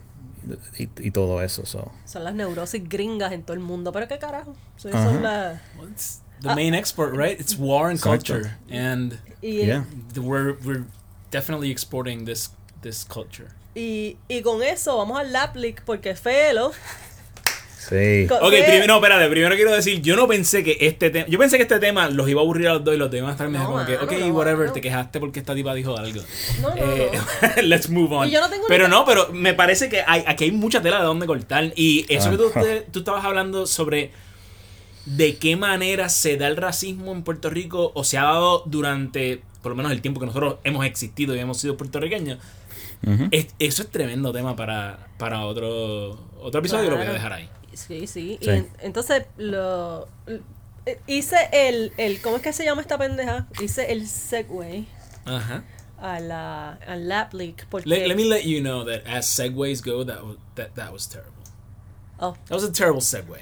y, y todo eso. so. Son las neurosis gringas en todo el mundo. Pero qué carajo. Son, Ajá. son las... Well, it's the main export, right? It's war and Exacto. culture, and Y, Yeah. we're we're definitely exporting this this culture. y, y con eso vamos al Laplik porque Felo. Sí. Ok, primero, no, espérate, primero quiero decir, yo no pensé que este tema, yo pensé que este tema los iba a aburrir a los dos y los demás estar No, como que, ok, no, whatever, no. te quejaste porque esta tipa dijo algo. No, no, Eh, no. let's move on. Y yo no tengo pero no, pero me parece que hay, aquí hay mucha tela de dónde cortar. Y eso que tú, te- tú estabas hablando sobre de qué manera se da el racismo en Puerto Rico o se ha dado durante, por lo menos el tiempo que nosotros hemos existido y hemos sido puertorriqueños. Es- eso es tremendo tema para, para otro, otro episodio y lo voy a Claro. dejar ahí. Sí, sí. Sí. Y en- entonces, lo, eh, hice el, el, ¿cómo es que se llama esta pendeja? Hice el segue Ajá. a la, al lap leak porque... Let, let me let you know that as segues go, that was, that, that was terrible. Oh, That was a terrible segue.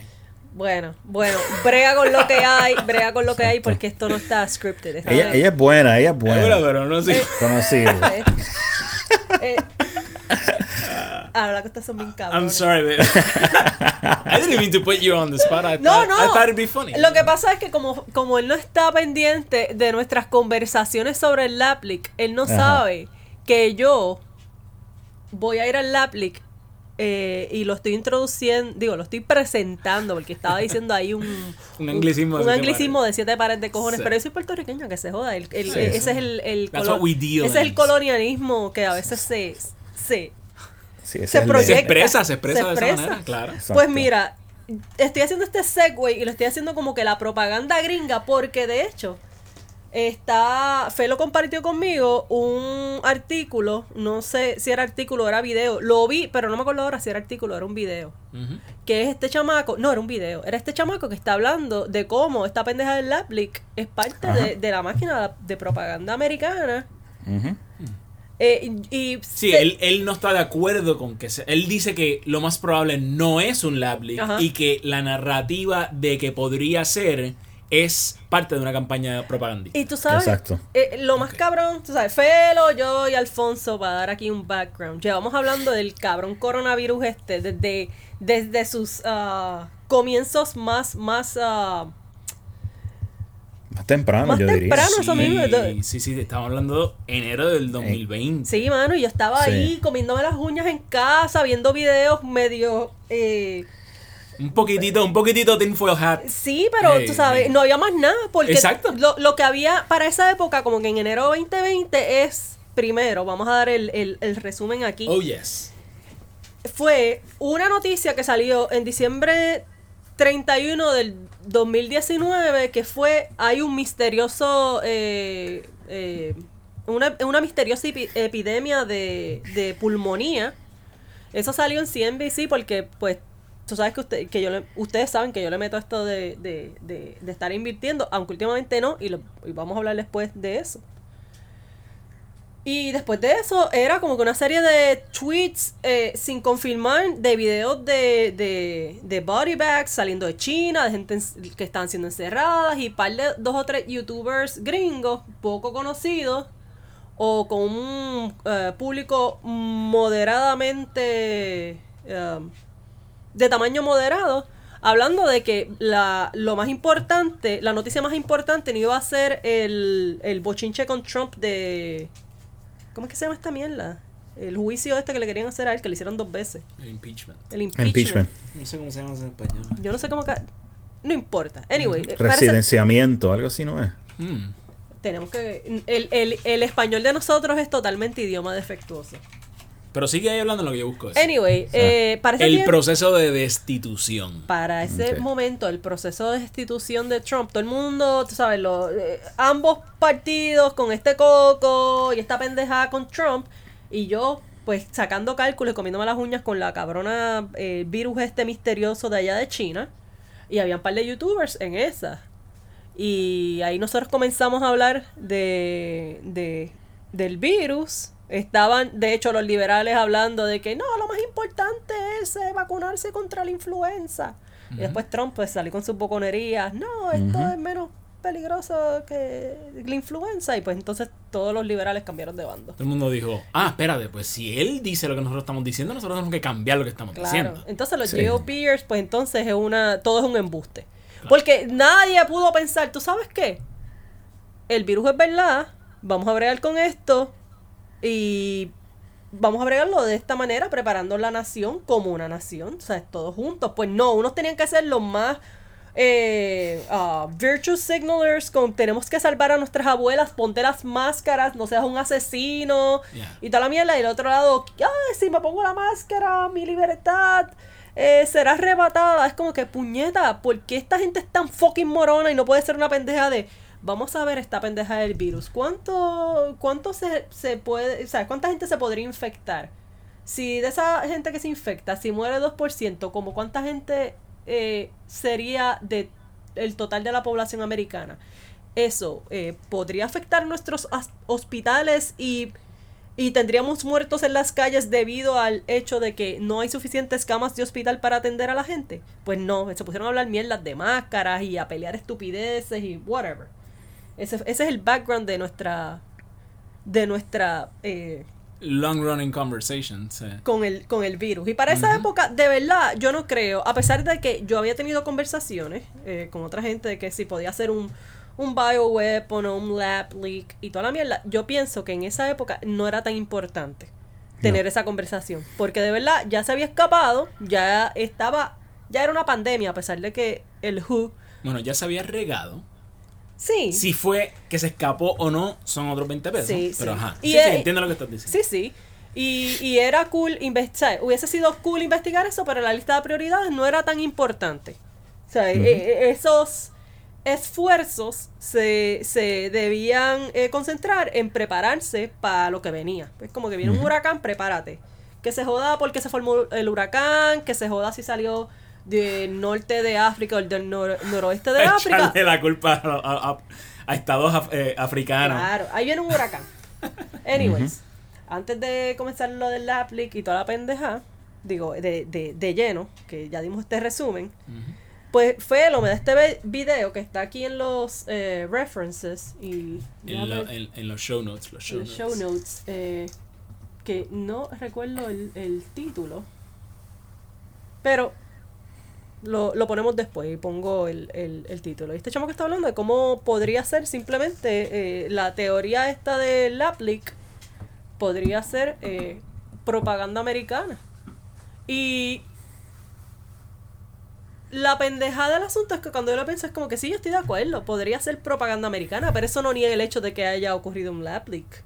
bueno, bueno, brega con lo que hay, brega con lo que hay porque esto no está scripted. Ella, ella es buena, ella es Bueno, buena. pero no sé. Conocido. Eh, eh, ahora que son bien. I'm sorry, but I didn't mean to put you on the spot. I No, thought, no. I thought it'd be funny. Lo que pasa es que como, como él no está pendiente de nuestras conversaciones sobre el Laplic, él no Ajá. sabe que yo voy a ir al Laplic eh, y lo estoy introduciendo, digo, lo estoy presentando porque estaba diciendo ahí un, Un anglicismo de un anglicismo pares. de siete pares de cojones, Sí. pero yo soy puertorriqueño, que se joda, el- el- Sí, ese es el, ese es el colonialismo que a veces se, se Sí, se proyecta. Expresa, se expresa Se de esa manera, claro. Exacto. Pues mira, estoy haciendo este segue y lo estoy haciendo como que la propaganda gringa, porque de hecho, está. Felo compartió conmigo un artículo, no sé si era artículo o era video. Lo vi, pero no me acuerdo ahora si era artículo, era un video. Ujú. Que es este chamaco, no era un video, era este chamaco que está hablando de cómo esta pendeja del Laplic es parte de, de la máquina de propaganda americana. Eh, y, y Sí, se- él, él no está de acuerdo con que se, él dice que lo más probable no es un lab leak Ajá. y que la narrativa de que podría ser es parte de una campaña propagandística. Y tú sabes, Exacto. eh, lo más cabrón, tú sabes, Felo, yo y Alfonso, para dar aquí un background, llevamos hablando del cabrón coronavirus este desde, desde sus ah, comienzos más, más, ah, Más temprano, Más yo diría. temprano, eso mismo. Sí, sí, sí, estamos hablando de enero del 2020. sí, mano, y yo estaba Sí. ahí comiéndome las uñas en casa, viendo videos medio, eh, Un poquitito, un poquitito tinfoil hat. sí, pero Hey, tú sabes, hey. no había más nada, porque Exacto. Lo, lo que había para esa época, como que en enero 2020 es, primero, vamos a dar el, el- el resumen aquí. Oh, yes. fue una noticia que salió en diciembre 31 del 2019 que fue hay un misterioso eh, eh, una, una misteriosa epi- epidemia de, de pulmonía eso salió en CNBC porque pues tú sabes que yo le- ustedes saben que yo le meto esto de, de, de- estar invirtiendo aunque últimamente no y, lo- y vamos a hablar después de eso. Y después de eso era como que una serie de tweets eh, sin confirmar de videos de, de, de body bags saliendo de China, de gente en- que están siendo encerradas y par de dos o tres youtubers gringos poco conocidos o con un eh, público moderadamente eh, de tamaño moderado hablando de que la, lo más importante, la noticia más importante no iba a ser el, el bochinche con Trump de... ¿Cómo es que se llama esta mierda? El juicio este que le querían hacer a él, que le hicieron dos veces. El impeachment. El impeachment. Impeachment. No sé cómo se llama en español. Yo no sé cómo... ca- No importa. Anyway, eh, parece- Residenciamiento, algo así no es. Mm. tenemos que... El, el, el español de nosotros es totalmente idioma defectuoso. Pero sigue ahí hablando de lo que yo busco. eso. Anyway, eh, parece el proceso de destitución. para ese momento, el proceso de destitución de Trump, todo el mundo, tú sabes, lo- eh, ambos partidos con este coco y esta pendejada con Trump, y yo, pues, sacando cálculos y comiéndome las uñas con la cabrona eh, virus este misterioso de allá de China, y había un par de youtubers en esa. Y ahí nosotros comenzamos a hablar de, de- del virus. Estaban, de hecho, los liberales hablando de que no, lo más importante es eh, vacunarse contra la influenza. Y después Trump pues salió con sus boconerías. No, esto es menos peligroso que la influenza. Y pues entonces todos los liberales cambiaron de bando. Todo el mundo dijo, ah, espérate, pues si él dice lo que nosotros estamos diciendo, nosotros tenemos que cambiar lo que estamos Claro. diciendo. Entonces los Sí. GOPers, pues entonces es una, todo es un embuste. Porque nadie pudo pensar, ¿tú sabes qué? El virus es verdad, vamos a bregar con esto y vamos a bregarlo de esta manera, preparando la nación como una nación, o sea, todos juntos. Pues no, unos tenían que ser los más eh, ah, virtue signalers, con tenemos que salvar a nuestras abuelas, ponte las máscaras, no seas un asesino Yeah. y toda la mierda. Y el otro lado, ay, si me pongo la máscara, mi libertad eh, será arrebatada. Es como que, puñeta, ¿por qué esta gente es tan fucking morona y no puede ser una pendeja de... Vamos a ver esta pendeja del virus. ¿Cuánto, cuánto se, se puede, o cuánta gente se podría infectar? Si de esa gente que se infecta, si muere 2%, como cuánta gente eh, sería de el total de la población americana. Eso eh, podría afectar nuestros hospitales y, y tendríamos muertos en las calles debido al hecho de que no hay suficientes camas de hospital para atender a la gente. Pues no, se pusieron a hablar mierdas de máscaras y a pelear estupideces y whatever. Ese, ese es el background de nuestra de nuestra eh, Long running conversations. eh. con el, con el virus. Y para esa época, de verdad, yo no creo, a pesar de que yo había tenido conversaciones eh, con otra gente de que si podía ser un, un bioweapon o un lab leak y toda la mierda, yo pienso que en esa época no era tan importante tener No. esa conversación. Porque de verdad ya se había escapado, ya estaba, ya era una pandemia, a pesar de que el WHO, Bueno, ya se había regado. Sí, Si fue que se escapó o no, son otros 20 pesos. Sí, pero sí. ajá. Y sí, sí, entiendo lo que estás diciendo. Sí, sí. Y, y era cool investigar, hubiese sido cool investigar eso, pero la lista de prioridades no era tan importante. O sea, eh, eh, esos esfuerzos se, se debían eh, concentrar en prepararse para lo que venía. Es como que viene un huracán, prepárate. Que se joda porque se formó el huracán, que se joda si salió del norte de África o del nor- noroeste de África. Echarle la culpa a, a- a- estados af- eh, africanos. Claro, ahí viene un huracán. Anyways, antes de comenzar lo del Laplic y toda la pendeja, digo, de, de, de lleno, que ya dimos este resumen, pues Felo me da este video que está aquí en los eh, references y En, lo- en- en los show notes. Los show los notes. show notes, eh, que no recuerdo el, el título, pero lo, lo ponemos después y pongo el, el, el título. Y este chamo que está hablando de cómo podría ser simplemente eh, la teoría esta de Laplick podría ser eh, propaganda americana. Y la pendejada del asunto es que cuando yo lo pienso es como que sí, yo estoy de acuerdo, podría ser propaganda americana, pero eso no niega el hecho de que haya ocurrido un lap leak.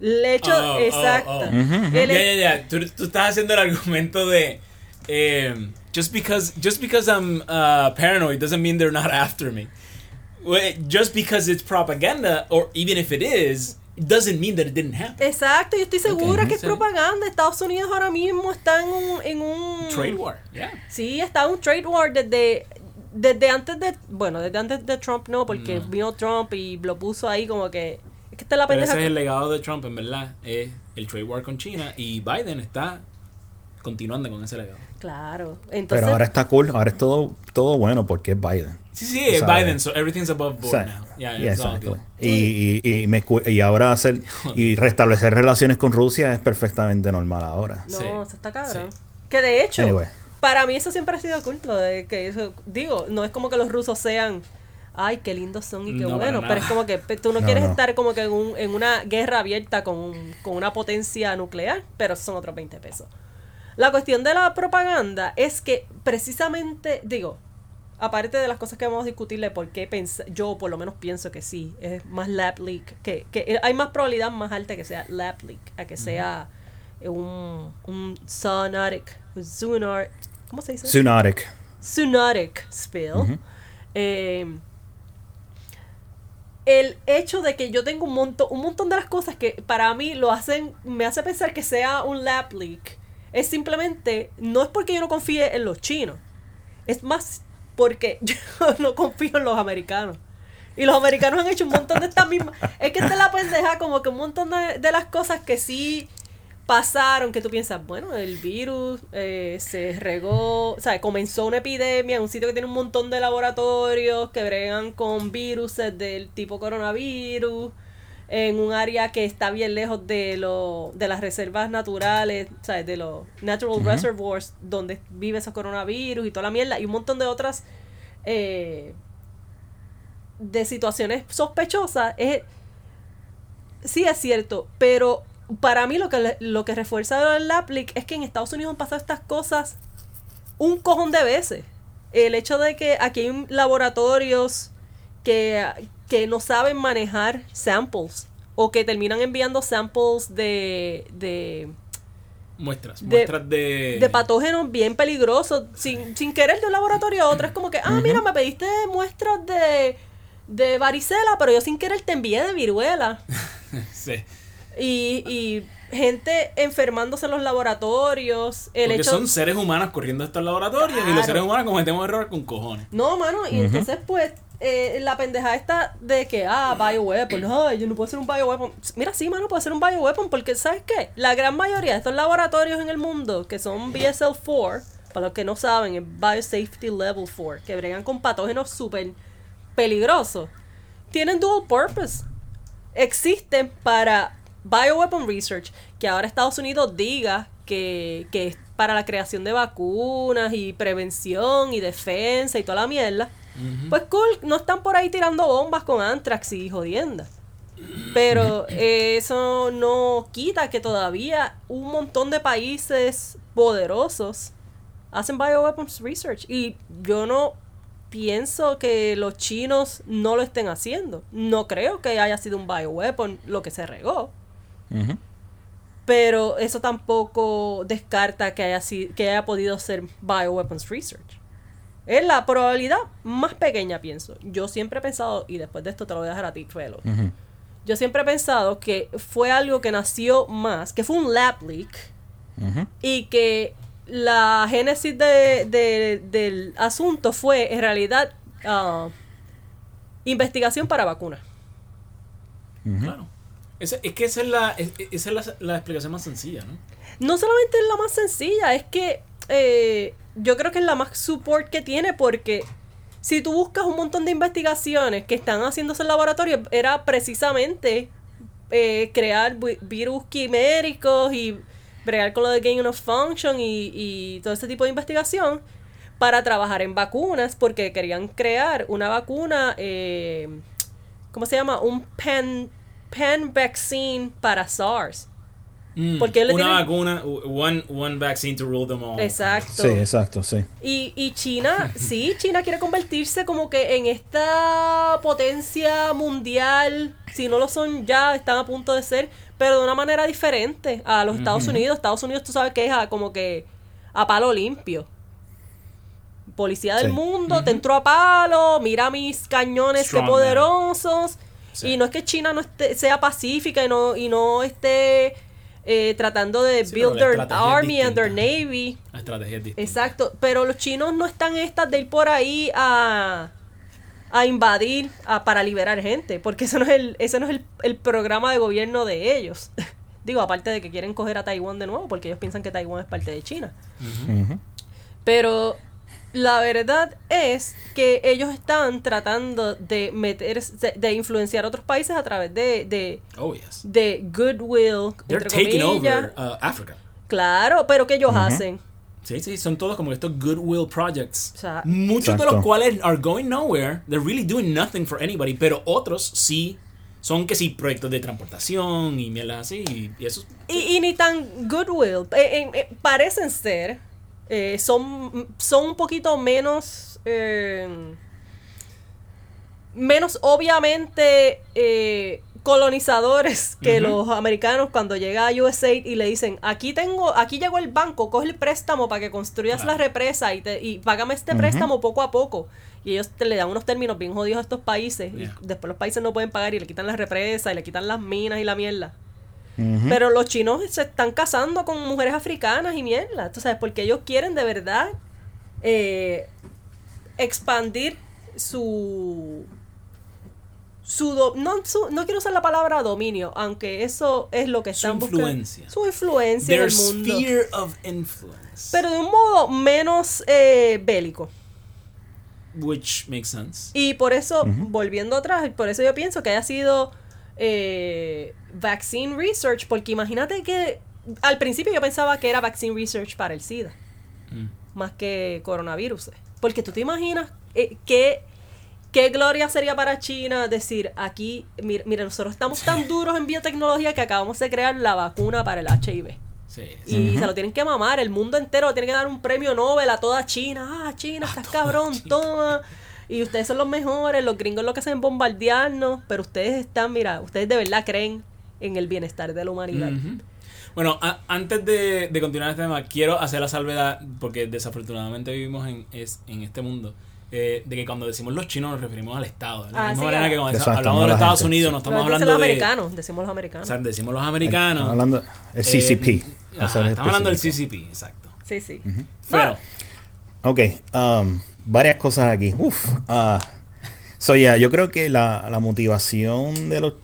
El hecho, Oh, oh, exacto. oh. El Ya, he- ya, ya. Tú, tú estás haciendo el argumento de. eh, just because just because I'm uh, paranoid doesn't mean they're not after me. Just because it's propaganda, or even if it is, it doesn't mean that it didn't happen. Exacto, yo estoy segura Ok, que es propaganda. Estados Unidos ahora mismo está en un, en un Trade war, yeah. Sí, está un trade war desde desde antes de bueno, desde antes de Trump no, porque No. vino Trump y lo puso ahí como que es que esta es la Pero pendeja. ese es el legado de Trump, en verdad. Es el trade war con China y Biden está continuando con ese legado. Claro. Entonces Pero ahora está cool, ahora es todo, todo bueno porque es Biden. Sí, sí, es. Biden, so everything's above board O sea, now. Yeah, exactly. Y, y, y, me y ahora hacer y restablecer relaciones con Rusia es perfectamente normal ahora. No, Sí, eso está cabrón. sí. Que de hecho, Anyway. para mí eso siempre ha sido de que eso, digo, no es como que los rusos sean, ay, qué lindos son y qué No, para bueno, nada. pero es como que tú no, No, quieres no. estar como que en, un- en una guerra abierta con, un- con una potencia nuclear, pero son otros 20 pesos. La cuestión de la propaganda es que precisamente, digo, aparte de las cosas que vamos a discutirle, por qué pens- yo por lo menos pienso que sí, es más lab leak, que, que hay más probabilidad más alta que sea lab leak, a que sea un, un zoonar, ¿cómo se dice? Zoonotic. zoonotic spill. Eh, el hecho de que yo tengo un montón, un montón de las cosas que para mí lo hacen, me hace pensar que sea un lab leak, es simplemente, no es porque yo no confíe en los chinos, es más porque yo no confío en los americanos. Y los americanos han hecho un montón de estas mismas. Es que esta es la pendeja, como que un montón de, de las cosas que sí pasaron, que tú piensas, bueno, el virus eh, se regó, o sea, comenzó una epidemia en un sitio que tiene un montón de laboratorios que bregan con virus del tipo coronavirus, en un área que está bien lejos de, lo, de las reservas naturales, sea, de los natural reservoirs donde vive ese coronavirus y toda la mierda, y un montón de otras eh, de situaciones sospechosas. Es, sí es cierto, pero para mí lo que, lo que refuerza el Laplic es que en Estados Unidos han pasado estas cosas un cojón de veces. El hecho de que aquí hay laboratorios que, que no saben manejar samples o que terminan enviando samples de, de, Muestras, De- muestras de... de patógenos bien peligrosos sin, sin querer de un laboratorio a otro. Es como que, ah, mira, me pediste muestras de, de varicela, pero yo sin querer te envié de viruela. Sí. Y, y gente enfermándose en los laboratorios, el Porque hecho... son seres humanos corriendo estos laboratorios y los seres humanos cometemos errores con cojones. No, mano, y entonces pues eh, la pendeja esta de que, ah, bioweapon, ay, yo no puedo ser un bioweapon. Mira, sí, mano, puede ser un bioweapon porque, ¿sabes qué? La gran mayoría de estos laboratorios en el mundo que son BSL-4, para los que no saben, es Biosafety Level 4, que bregan con patógenos súper peligrosos, tienen dual purpose. Existen para bioweapon research, que ahora Estados Unidos diga que, que es para la creación de vacunas y prevención y defensa y toda la mierda. Pues cool, no están por ahí tirando bombas con anthrax y jodiendas. Pero eh, eso no quita que todavía un montón de países poderosos hacen bioweapons research. Y yo no pienso que los chinos no lo estén haciendo. No creo que haya sido un bioweapon lo que se regó. Pero eso tampoco descarta que haya, que haya podido ser bioweapons research. Es la probabilidad más pequeña, pienso. Yo siempre he pensado, y después de esto te lo voy a dejar a ti, Felo. Yo siempre he pensado que fue algo que nació más, que fue un lab leak, y que la génesis de- de- del asunto fue, en realidad, ah, investigación para vacunas. Claro. Esa- es que esa es, la, es- esa es la, la explicación más sencilla, ¿no? No solamente es la más sencilla, es que eh, yo creo que es la más support que tiene porque si tú buscas un montón de investigaciones que están haciéndose en laboratorio, era precisamente eh, crear vi- virus quiméricos y bregar con lo de gain of function y, y todo ese tipo de investigación para trabajar en vacunas porque querían crear una vacuna, eh, ¿cómo se llama? Un pen, pen vaccine para SARS. Mm, Porque él le Una tiene- vacuna, one, one vaccine to rule them all. Exacto. Sí, exacto, sí. Y, y China, sí, China quiere convertirse como que en esta potencia mundial. Si no lo son ya, están a punto de ser, pero de una manera diferente a los Estados Unidos. Estados Unidos, tú sabes que es a- como que a palo limpio. Policía del Sí. mundo, te entró a palo, mira mis cañones, Strong qué poderosos. Sí. Y no es que China no esté, sea pacífica y no, y no esté eh, tratando de Sí, build their army and their navy. La estrategia es. Exacto, pero los chinos no están estas de ir por ahí a, a invadir a- para liberar gente, porque eso no es el, ese no es el, el programa de gobierno de ellos. Digo, aparte de que quieren coger a Taiwán de nuevo, porque ellos piensan que Taiwán es parte de China. Pero la verdad es que ellos están tratando de meter, de, influenciar a otros países a través de, de, Oh, yes. de goodwill, They're entre taking comillas. over uh, Africa. Claro, pero que ellos hacen. Sí, sí, son todos como estos goodwill projects. O sea- Muchos de los cuales are going nowhere. They're really doing nothing for anybody. Pero otros sí son que sí proyectos de transportación y mierda así. Y, y eso. Y, y ni tan goodwill. Eh, eh, eh, parecen ser. Eh, son, son un poquito menos. eh, menos obviamente eh, colonizadores que los americanos cuando llega a USAID y le dicen aquí tengo aquí llegó el banco coge el préstamo para que construyas Claro. la represa y, te, y págame este préstamo poco a poco y ellos te le dan unos términos bien jodidos a estos países Yeah. y después los países no pueden pagar y le quitan la represa y le quitan las minas y la mierda Pero los chinos se están casando con mujeres africanas y mierda. Tú sabes, porque ellos quieren de verdad eh, expandir su. su do- no, su- no quiero usar la palabra dominio, aunque eso es lo que Su están buscando. influencia. Su influencia en Their el mundo. sphere of influence. Pero de un modo menos eh, bélico. which makes sense. Y por eso, volviendo atrás, por eso yo pienso que haya sido eh, vaccine research, porque imagínate que al principio yo pensaba que era vaccine research para el SIDA, Mm. más que coronavirus. Porque tú te imaginas eh, qué, qué gloria sería para China decir aquí, mira, mira, nosotros estamos tan duros en biotecnología que acabamos de crear la vacuna para el HIV. Sí, Y se lo tienen que mamar, el mundo entero tiene que dar un premio Nobel a toda China. Ah, China, estás cabrón, China. toma. Y ustedes son los mejores, los gringos lo que hacen es bombardearnos, pero ustedes están, mira, ustedes de verdad creen en el bienestar de la humanidad. Bueno, a- antes de, de continuar este tema, quiero hacer la salvedad, porque desafortunadamente vivimos en, es, en este mundo eh, de que cuando decimos los chinos nos referimos al Estado. De la Ah, misma sí, manera ah. que cuando Exacto, hablamos no de los Estados gente, Unidos no estamos hablando los de... americanos, decimos los americanos. O sea, decimos los americanos. Estamos hablando el CCP. Eh, ser estamos hablando del. CCP, exacto. sí, sí. Pero, Ok, um, varias cosas aquí. Uf, ah, so yeah, yo creo que la, la motivación de los...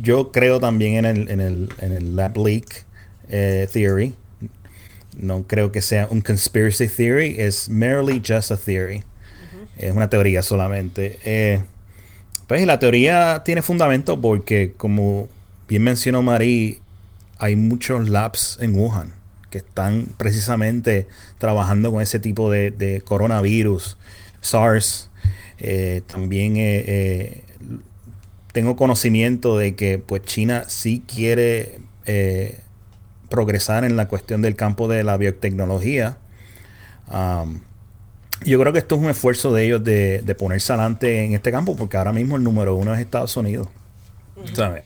Yo creo también en el, en el, en el lab leak eh, theory. No creo que sea un conspiracy theory, es merely just a theory. Es una teoría solamente. Eh, pues la teoría tiene fundamento porque, como bien mencionó Marí, hay muchos labs en Wuhan que están precisamente trabajando con ese tipo de, de coronavirus, SARS. Eh, también eh, eh, tengo conocimiento de que pues China sí quiere progresar en la cuestión del campo de la biotecnología. Yo creo que esto es un esfuerzo de ellos de, de ponerse adelante en este campo porque ahora mismo el número uno es Estados Unidos. ¿Sabes?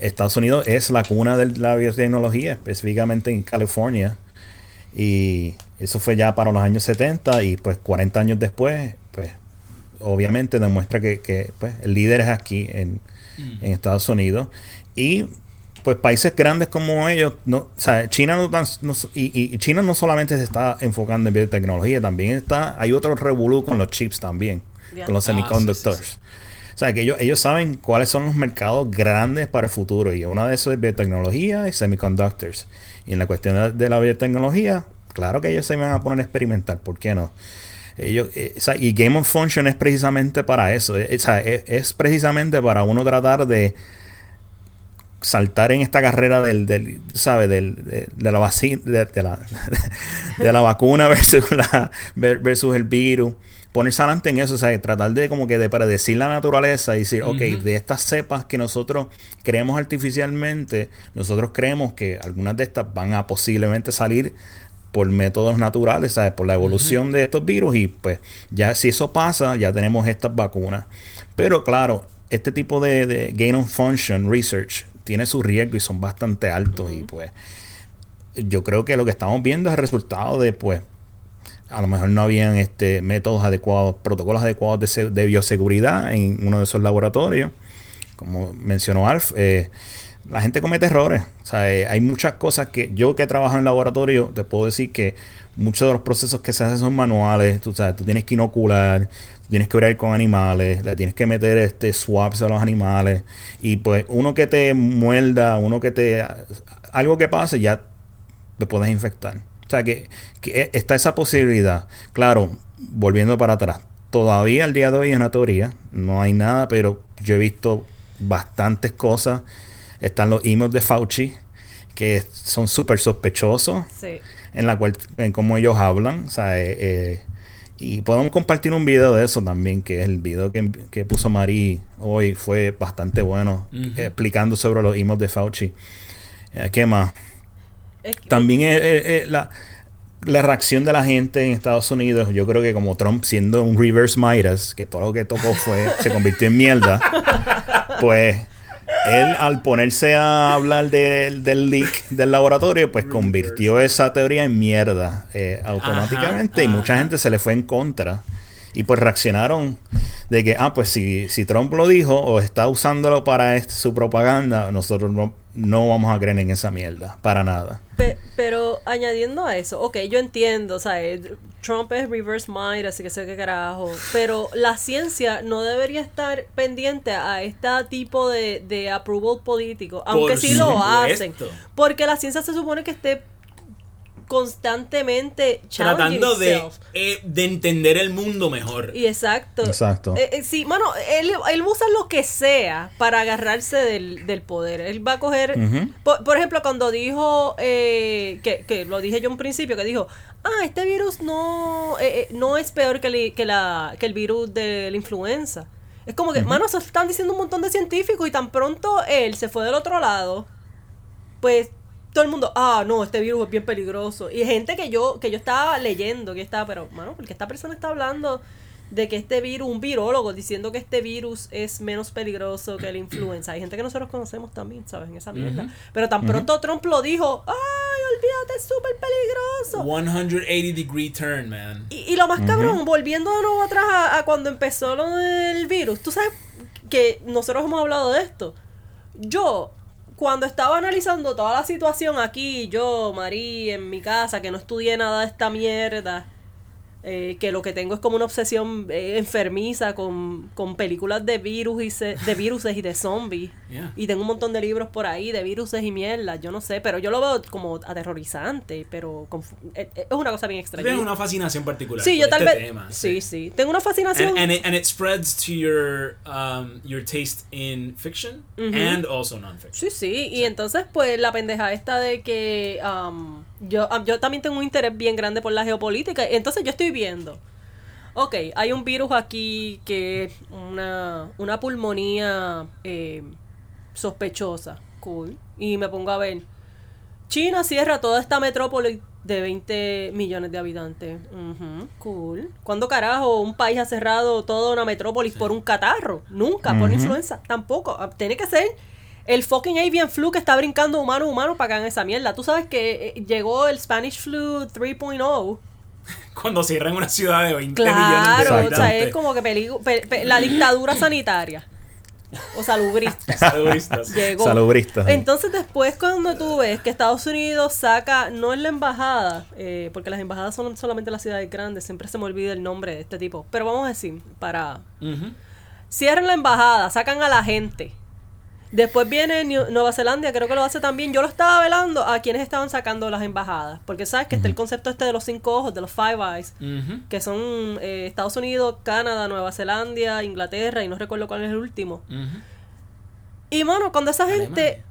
Estados Unidos es la cuna de la biotecnología, específicamente en California. Y eso fue ya para los años 70 y pues 40 años después, obviamente demuestra que, que, pues, el líder es aquí en, en Estados Unidos. Y pues países grandes como ellos, no, o sea, China no, tan- no- y, y China no solamente se está enfocando en biotecnología, también está, hay otro revolú con los chips también, con los Ah, sí, sí, semiconductors. O sea, que ellos, ellos saben cuáles son los mercados grandes para el futuro. Y uno de esos es biotecnología y semiconductors. Y en la cuestión de, de la biotecnología, claro que ellos se van a poner a experimentar. ¿Por qué no? Ellos, eh, o sea, y Game of Function es precisamente para eso. eh, o sea, es, es precisamente para uno tratar de saltar en esta carrera del, del ¿sabe? Del, de, de la de, de la, de la vacuna versus, la, ver- versus el virus. Ponerse adelante en eso, o sea, tratar de como que de predecir la naturaleza y decir, ok, de estas cepas que nosotros creemos artificialmente, nosotros creemos que algunas de estas van a posiblemente salir por métodos naturales, ¿sabes? Por la evolución de estos virus y pues ya si eso pasa, ya tenemos estas vacunas. Pero claro, este tipo de, de gain of function research tiene su riesgo y son bastante altos y pues yo creo que lo que estamos viendo es el resultado de pues a lo mejor no habían este métodos adecuados, protocolos adecuados de, de bioseguridad en uno de esos laboratorios. Como mencionó Alf, eh, la gente comete errores. O sea, eh, hay muchas cosas que yo que trabajo en laboratorio, te puedo decir que muchos de los procesos que se hacen son manuales. Tú, sabes, tú tienes que inocular, tienes que orar con animales, le tienes que meter este swaps a los animales. Y pues uno que te muerda, uno que te... Algo que pase, ya te puedes infectar. O sea que, que está esa posibilidad. Claro, volviendo para atrás. Todavía al día de hoy es una teoría. No hay nada, pero yo he visto bastantes cosas. Están los emails de Fauci, que son súper sospechosos Sí. en la cual en cómo ellos hablan o sea, eh, eh, y podemos compartir un video de eso también que es el video que, que puso Mari hoy fue bastante bueno explicando sobre los emails de Fauci Eh, ¿qué más? Es que- también eh, eh, eh, la, la reacción de la gente en Estados Unidos yo creo que como Trump siendo un reverse Midas que todo lo que tocó fue se convirtió en mierda pues él al ponerse a hablar del- del leak del laboratorio, pues convirtió esa teoría en mierda eh, automáticamente y Ajá, mucha gente se le fue en contra. Y pues reaccionaron de que, ah, pues si, si Trump lo dijo o está usándolo para su propaganda, nosotros no, no vamos a creer en esa mierda, para nada. Pe- pero añadiendo a eso, ok, yo entiendo, o sea, eh, Trump es reverse mind, así que sé qué carajo, pero la ciencia no debería estar pendiente a este tipo de, de approval político, aunque Por sí lo hacen, porque la ciencia se supone que esté constantemente Tratando de, eh, de entender el mundo mejor. Y exacto. Exacto. Eh, eh, sí, mano, él, él usa lo que sea para agarrarse del, del poder. Él va a coger. Por, por ejemplo, cuando dijo. eh, que, que lo dije yo en principio, que dijo. Ah, este virus no, eh, eh, no es peor que, el- que, la, que el virus de la influenza. Es como que, mano, eso están diciendo un montón de científicos y tan pronto él se fue del otro lado, pues todo el mundo, ah, no, este virus es bien peligroso. Y gente que yo, que yo estaba leyendo, que estaba, pero, mano, porque esta persona está hablando de que este virus, un virólogo, diciendo que este virus es menos peligroso que la influenza. Hay gente que nosotros conocemos también, ¿sabes? En esa mierda. Pero tan pronto Trump lo dijo, ay, olvídate, es súper peligroso. 180 degree turn, man. Y, y lo más cabrón, volviendo de nuevo atrás a, a cuando empezó lo del virus, tú sabes que nosotros hemos hablado de esto. Yo, cuando estaba analizando toda la situación aquí, yo, Marí, en mi casa, que no estudié nada de esta mierda, eh, que lo que tengo es como una obsesión eh, enfermiza con, con películas de virus y se- de viruses y de zombies. Yeah. Y tengo un montón de libros por ahí de viruses y mierda, yo no sé, pero yo lo veo como aterrorizante, pero confu- es, es una cosa bien extraña. Tienes una fascinación particular. Sí, por yo tal este vez. tema, sí, sí. Tengo una fascinación. And, and, it, and it spreads to your um, your taste in fiction and also nonfiction. Sí, sí, y entonces pues la pendeja esta de que um, yo, um, yo también tengo un interés bien grande por la geopolítica, entonces yo estoy viendo, ok, hay un virus aquí que es una, una pulmonía eh, sospechosa, cool, y me pongo a ver, China cierra toda esta metrópoli de 20 millones de habitantes. Cool. ¿Cuándo carajo un país ha cerrado toda una metrópolis por un catarro? Nunca, por influenza. Tampoco. Ah, Tiene que ser el fucking avian flu que está brincando humano a humano para que hagan esa mierda. Tú sabes que eh, llegó el Spanish flu 3.0. Cuando cierran una ciudad de 20 millones de Claro, o sea, habitantes. es como que peligu- pe- pe- la dictadura sanitaria. O salubrista. Saludistas. Llegó. Salubristas, sí. Entonces después cuando tú ves que Estados Unidos saca, no en la embajada, eh, porque las embajadas son solamente las ciudades grandes, siempre se me olvida el nombre de este tipo, pero vamos a decir, para... Ujú. Cierran la embajada, sacan a la gente. Después viene New- Nueva Zelanda, creo que lo hace también. Yo lo estaba velando a quienes estaban sacando las embajadas. Porque sabes que está el concepto este de los cinco ojos, de los Five Eyes, que son eh, Estados Unidos, Canadá, Nueva Zelanda, Inglaterra, y no recuerdo cuál es el último. Ujú. Y mano, cuando esa gente. Alemania.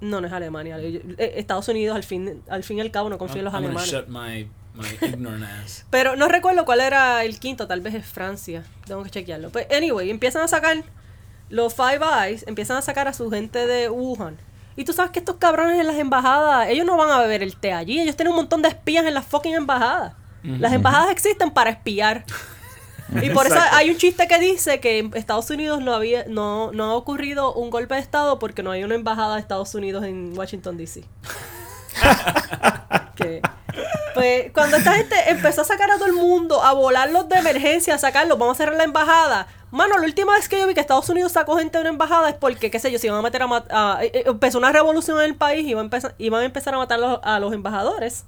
No, no es Alemania. eh, Estados Unidos, al fin, al fin y al cabo, no confío en los I'm alemanes. shut my, my ignorant ass. Pero no recuerdo cuál era el quinto, tal vez es Francia. Tengo que chequearlo. Pues, anyway, empiezan a sacar los Five Eyes, empiezan a sacar a su gente de Wuhan. Y tú sabes que estos cabrones en las embajadas, ellos no van a beber el té allí. Ellos tienen un montón de espías en las fucking embajadas. Las embajadas existen para espiar. Y por eso hay un chiste que dice que en Estados Unidos no había no, no ha ocurrido un golpe de Estado porque no hay una embajada de Estados Unidos en Washington, D.C. que, pues cuando esta gente empezó a sacar a todo el mundo, a volarlos de emergencia, a sacarlos, vamos a cerrar la embajada. Mano, la última vez que yo vi que Estados Unidos sacó gente de una embajada es porque, qué sé yo, se iban a meter a matar. empezó una revolución en el país y iban a empezar, iban a, empezar a matar los- a los embajadores.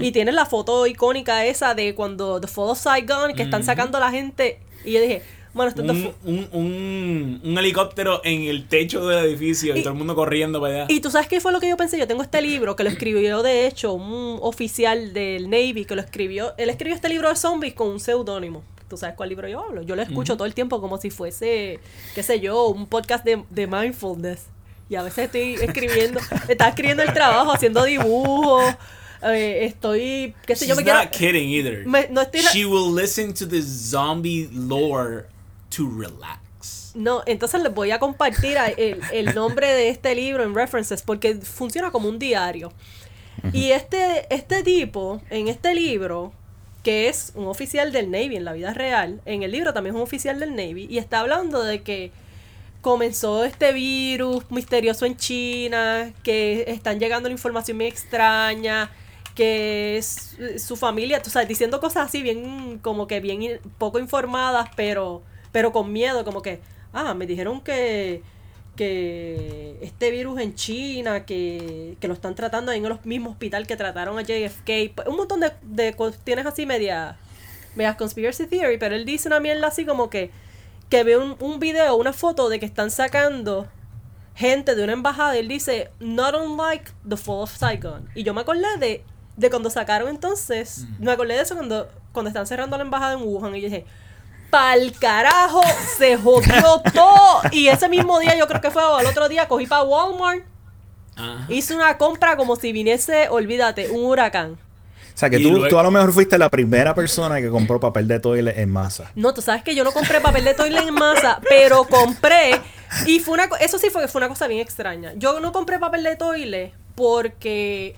Y tienes la foto icónica esa de cuando The Fall of Saigon, que están sacando a la gente. Y yo dije, bueno, esto Un, un, un, un helicóptero en el techo del edificio y, Y- todo el mundo corriendo para allá. Y tú sabes qué fue lo que yo pensé. Yo tengo este libro que lo escribió, de hecho, un oficial del Navy que lo escribió. Él escribió este libro de zombies con un seudónimo. ¿Tú sabes cuál libro yo hablo? Yo lo escucho todo el tiempo como si fuese, qué sé yo, un podcast de, de mindfulness. Y a veces estoy escribiendo, estaba escribiendo el trabajo, haciendo dibujos. eh, estoy, qué sé She's yo, me quiero... not kidding either. me- no estoy... She will listen to the zombie lore to relax. No, entonces les voy a compartir el, el nombre de este libro en references porque funciona como un diario. Y este, este tipo, en este libro, que es un oficial del Navy en la vida real, en el libro también es un oficial del Navy, y está hablando de que comenzó este virus misterioso en China, que están llegando la información bien extraña, que es su familia, tú sabes, diciendo cosas así bien, como que bien poco informadas, pero, pero con miedo, como que, ah, me dijeron que, que este virus en China, que, que lo están tratando ahí en el mismo hospital que trataron a JFK, un montón de, de cuestiones así media, media conspiracy theory, pero él dice una mierda así como que, que ve un, un video, una foto de que están sacando gente de una embajada y él dice, not unlike the fall of Saigon. Y yo me acordé de, de cuando sacaron entonces, me acordé de eso cuando, cuando están cerrando la embajada en Wuhan y yo dije, pa'l carajo, se jodió todo. Y ese mismo día, yo creo que fue o al otro día, cogí para Walmart, Ajá. hice una compra como si viniese, olvídate, un huracán. O sea, que tú, luego- tú a lo mejor fuiste la primera persona que compró papel de toilet en masa. No, tú sabes que yo no compré papel de toilet en masa, pero compré. Y fue una eso sí fue que fue una cosa bien extraña. Yo no compré papel de toilet porque.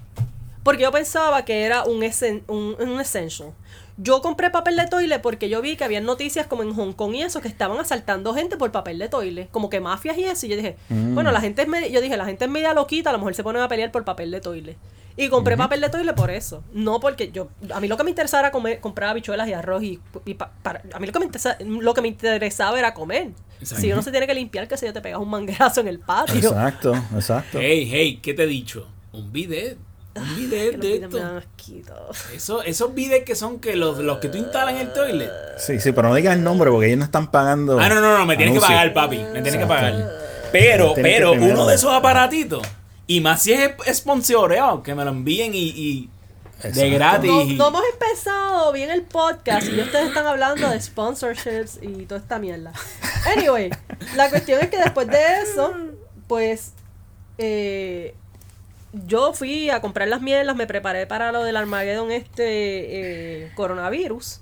Porque yo pensaba que era un, essen- un, un essential. Yo compré papel de toilet porque yo vi que había noticias como en Hong Kong y eso, que estaban asaltando gente por papel de toilet, como que mafias y eso. Y yo dije, bueno, la gente es media, yo dije, la gente es media loquita, a lo mejor se ponen a pelear por papel de toilet. Y compré papel de toile por eso. No porque yo. A mí lo que me interesaba era comer, comprar habichuelas y arroz. Y, y pa- para, a mí lo que, me interesa- lo que me interesaba era comer. Exacto. Si uno se tiene que limpiar, que si yo te pegas un manguerazo en el patio. Exacto, exacto. Hey, hey, ¿qué te he dicho? Un bidet. Un bidet de esto. Eso, esos bidets que son que los, los que tú instalas en el toilet. Sí, sí, pero no digas el nombre porque ellos no están pagando. Ah, no, no, no, me tienes que pagar, papi. Me tienes que pagar. Pero, pero, primero- uno de esos aparatitos, y más si es sponsoreado, que me lo envíen y, y de gratis. No, no hemos empezado bien el podcast y ustedes están hablando de sponsorships y toda esta mierda. Anyway, la cuestión es que después de eso, pues eh, yo fui a comprar las mierdas, me preparé para lo del Armageddon este eh, coronavirus.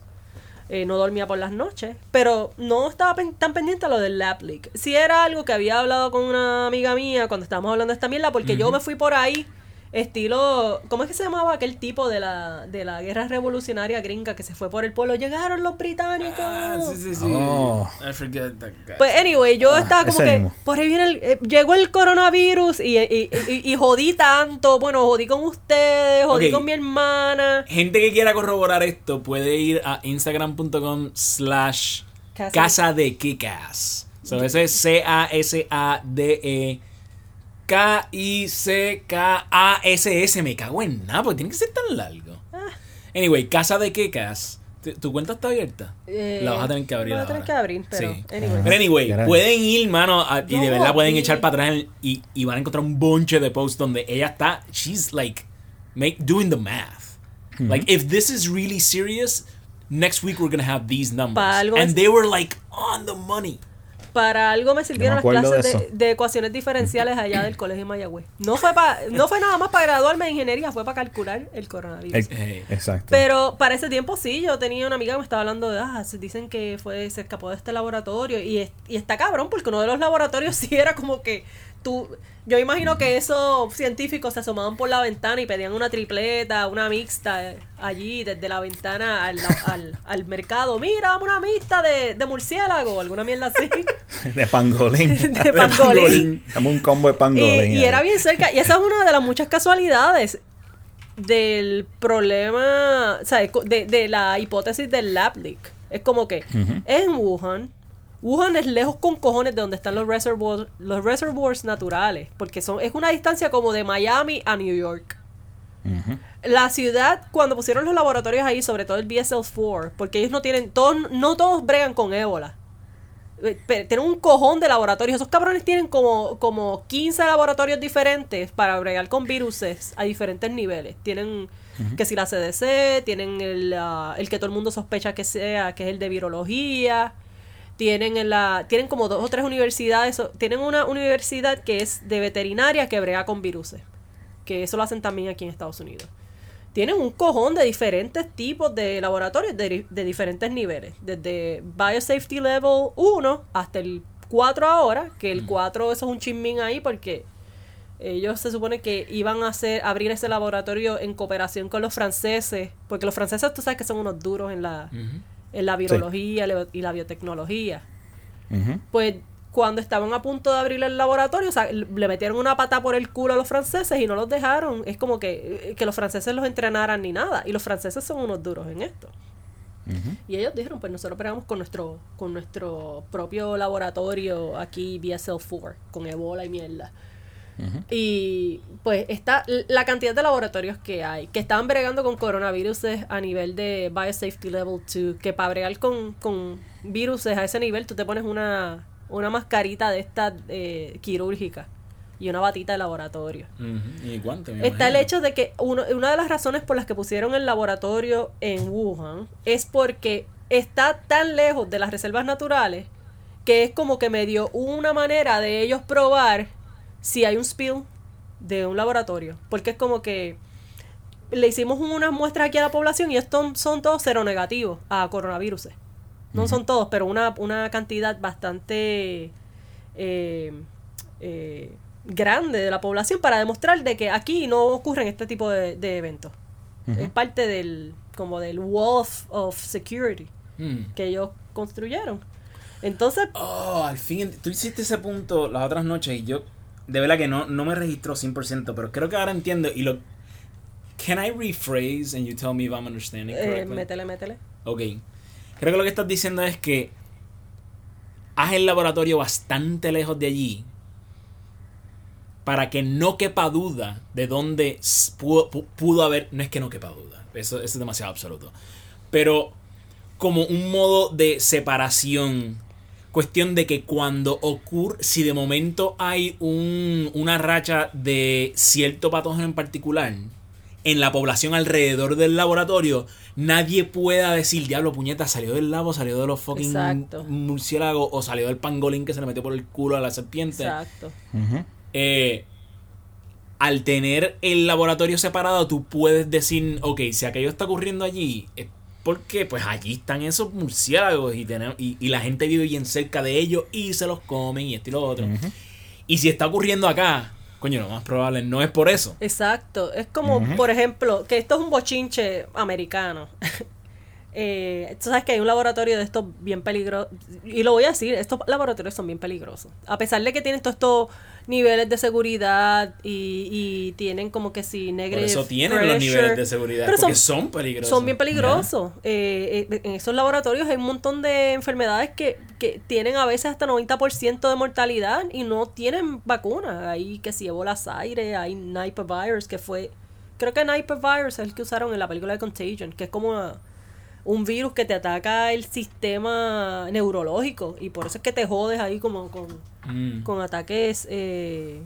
Eh, no dormía por las noches, pero no estaba pen- tan pendiente a lo del lab leak. Sí era algo que había hablado con una amiga mía cuando estábamos hablando de esta mierda, porque yo me fui por ahí, estilo, ¿cómo es que se llamaba aquel tipo de la, de la guerra revolucionaria gringa que se fue por el pueblo? Llegaron los británicos. Ah, sí, sí, sí. Oh. I forget that guy. Pues anyway, yo estaba como que mismo. por ahí viene el, eh, llegó el coronavirus y, y, y- y jodí tanto, bueno, jodí con ustedes, jodí con mi hermana. Gente que quiera corroborar esto puede ir a instagram.com slash Casa- casa de Kikas. So, ese es C-A-S-A-D-E K-I-C-K-A-S-S. Me cago en nada, porque tiene que ser tan largo. Ah. Anyway, casa de Kikas. ¿Tu- ¿Tu cuenta está abierta? Eh, la vas a tener que abrir la a tener que abrir, pero Sí. anyway. Pero anyway, pueden ir, mano, a- y de verdad pueden y- echar para atrás y, y van a encontrar un bonche de posts donde ella está, she's like, make, doing the math. Like, if this is really serious, next week we're gonna have these numbers. And es- they were like on the money. Para algo me sirvieron las de clases de, de ecuaciones diferenciales allá del colegio Mayagüez. No fue pa- no fue nada más para graduarme de ingeniería, fue para calcular el coronavirus. Exacto. Pero para ese tiempo sí, yo tenía una amiga que me estaba hablando de, ah, se dicen que fue, se escapó de este laboratorio y, es- y está cabrón porque uno de los laboratorios sí era como que tú, yo imagino que esos científicos se asomaban por la ventana y pedían una tripleta, una mixta eh, allí desde la ventana al, al, al mercado, mira, una mixta de, de murciélago alguna mierda así, de pangolín. de pangolín. Dame un combo de pangolín. y era bien cerca. Y esa es una de las muchas casualidades del problema, o sea, de, de la hipótesis del lab leak. Es como que en Wuhan, Wuhan es lejos con cojones de donde están los reservoirs, los reservoirs naturales, porque son, es una distancia como de Miami a New York. La ciudad, cuando pusieron los laboratorios ahí, sobre todo el BSL-4, porque ellos no tienen, todos, no todos bregan con ébola. Eh, Tienen un cojón de laboratorios. Esos cabrones tienen como, como 15 laboratorios diferentes para bregar con viruses a diferentes niveles. Tienen que si la CDC, tienen el, ah, el que todo el mundo sospecha que sea, que es el de virología. Tienen en la, tienen como dos o tres universidades. Tienen una universidad que es de veterinaria que brega con viruses. Que eso lo hacen también aquí en Estados Unidos tienen un cojón de diferentes tipos de laboratorios de, de diferentes niveles. Desde Biosafety Level 1 hasta el 4 ahora, que el 4 eso es un chismín ahí porque ellos se supone que iban a hacer abrir ese laboratorio en cooperación con los franceses, porque los franceses tú sabes que son unos duros en la, en la virología y la biotecnología pues cuando estaban a punto de abrir el laboratorio, o sea, le metieron una pata por el culo a los franceses y no los dejaron. Es como que, eh, que los franceses los entrenaran ni nada. Y los franceses son unos duros en esto. Y ellos dijeron, pues nosotros pegamos con nuestro, con nuestro propio laboratorio aquí, BSL-4, con ebola y mierda. Y pues está la cantidad de laboratorios que hay, que están bregando con coronavirus a nivel de Biosafety Level 2, que para bregar con, con virus a ese nivel tú te pones una, una mascarita de esta eh, quirúrgica y una batita de laboratorio. Y guante, me Está el hecho de que uno- una de las razones por las que pusieron el laboratorio en Wuhan es porque está tan lejos de las reservas naturales que es como que me dio una manera de ellos probar si hay un spill de un laboratorio. Porque es como que le hicimos unas muestras aquí a la población y estos son todos seronegativos a coronavirus. No son todos, pero una, una cantidad bastante eh, eh, grande de la población para demostrar de que aquí no ocurren este tipo de, de eventos. Es parte del como del wall of, of security Mm. que ellos construyeron. Entonces, Oh, al fin, tú hiciste ese punto las otras noches y yo, de verdad que no, no me registró 100%, pero creo que ahora entiendo y lo... Can I rephrase and you tell me if I'm understanding Eh, correctly? métele, métele. Ok. Creo que lo que estás diciendo es que haz el laboratorio bastante lejos de allí para que no quepa duda de dónde pudo, pu- pudo haber. No es que no quepa duda, eso, eso es demasiado absoluto. Pero como un modo de separación. Cuestión de que cuando ocurre, si de momento hay un, una racha de cierto patógeno en particular en la población alrededor del laboratorio, nadie pueda decir, diablo, puñeta, salió del labo, salió de los fucking Exacto. murciélagos o salió del pangolín que se le metió por el culo a la serpiente. Exacto. Eh, al tener el laboratorio separado, tú puedes decir, ok, si aquello está ocurriendo allí, es porque pues allí están esos murciélagos y, tenemos, y, y la gente vive bien cerca de ellos y se los comen y esto y lo otro. Y si está ocurriendo acá, coño, lo más probable no es por eso. Exacto. Es como, por ejemplo, que esto es un bochinche americano. eh, tú sabes que hay un laboratorio de estos bien peligrosos. Y lo voy a decir, estos laboratorios son bien peligrosos. A pesar de que tienen todos estos niveles de seguridad y, y tienen como que si Por negative eso tienen los pressure, niveles de seguridad, pero porque son, peligrosos. Son bien peligrosos. Eh, eh, en esos laboratorios hay un montón de enfermedades que, que tienen a veces hasta 90% de mortalidad y no tienen vacuna. Hay que si Ebola aire, hay Nipah virus que fue... Creo que Nipah virus es el que usaron en la película de Contagion, que es como una- un virus que te ataca el sistema neurológico y por eso es que te jodes ahí como con, Mm, con ataques eh,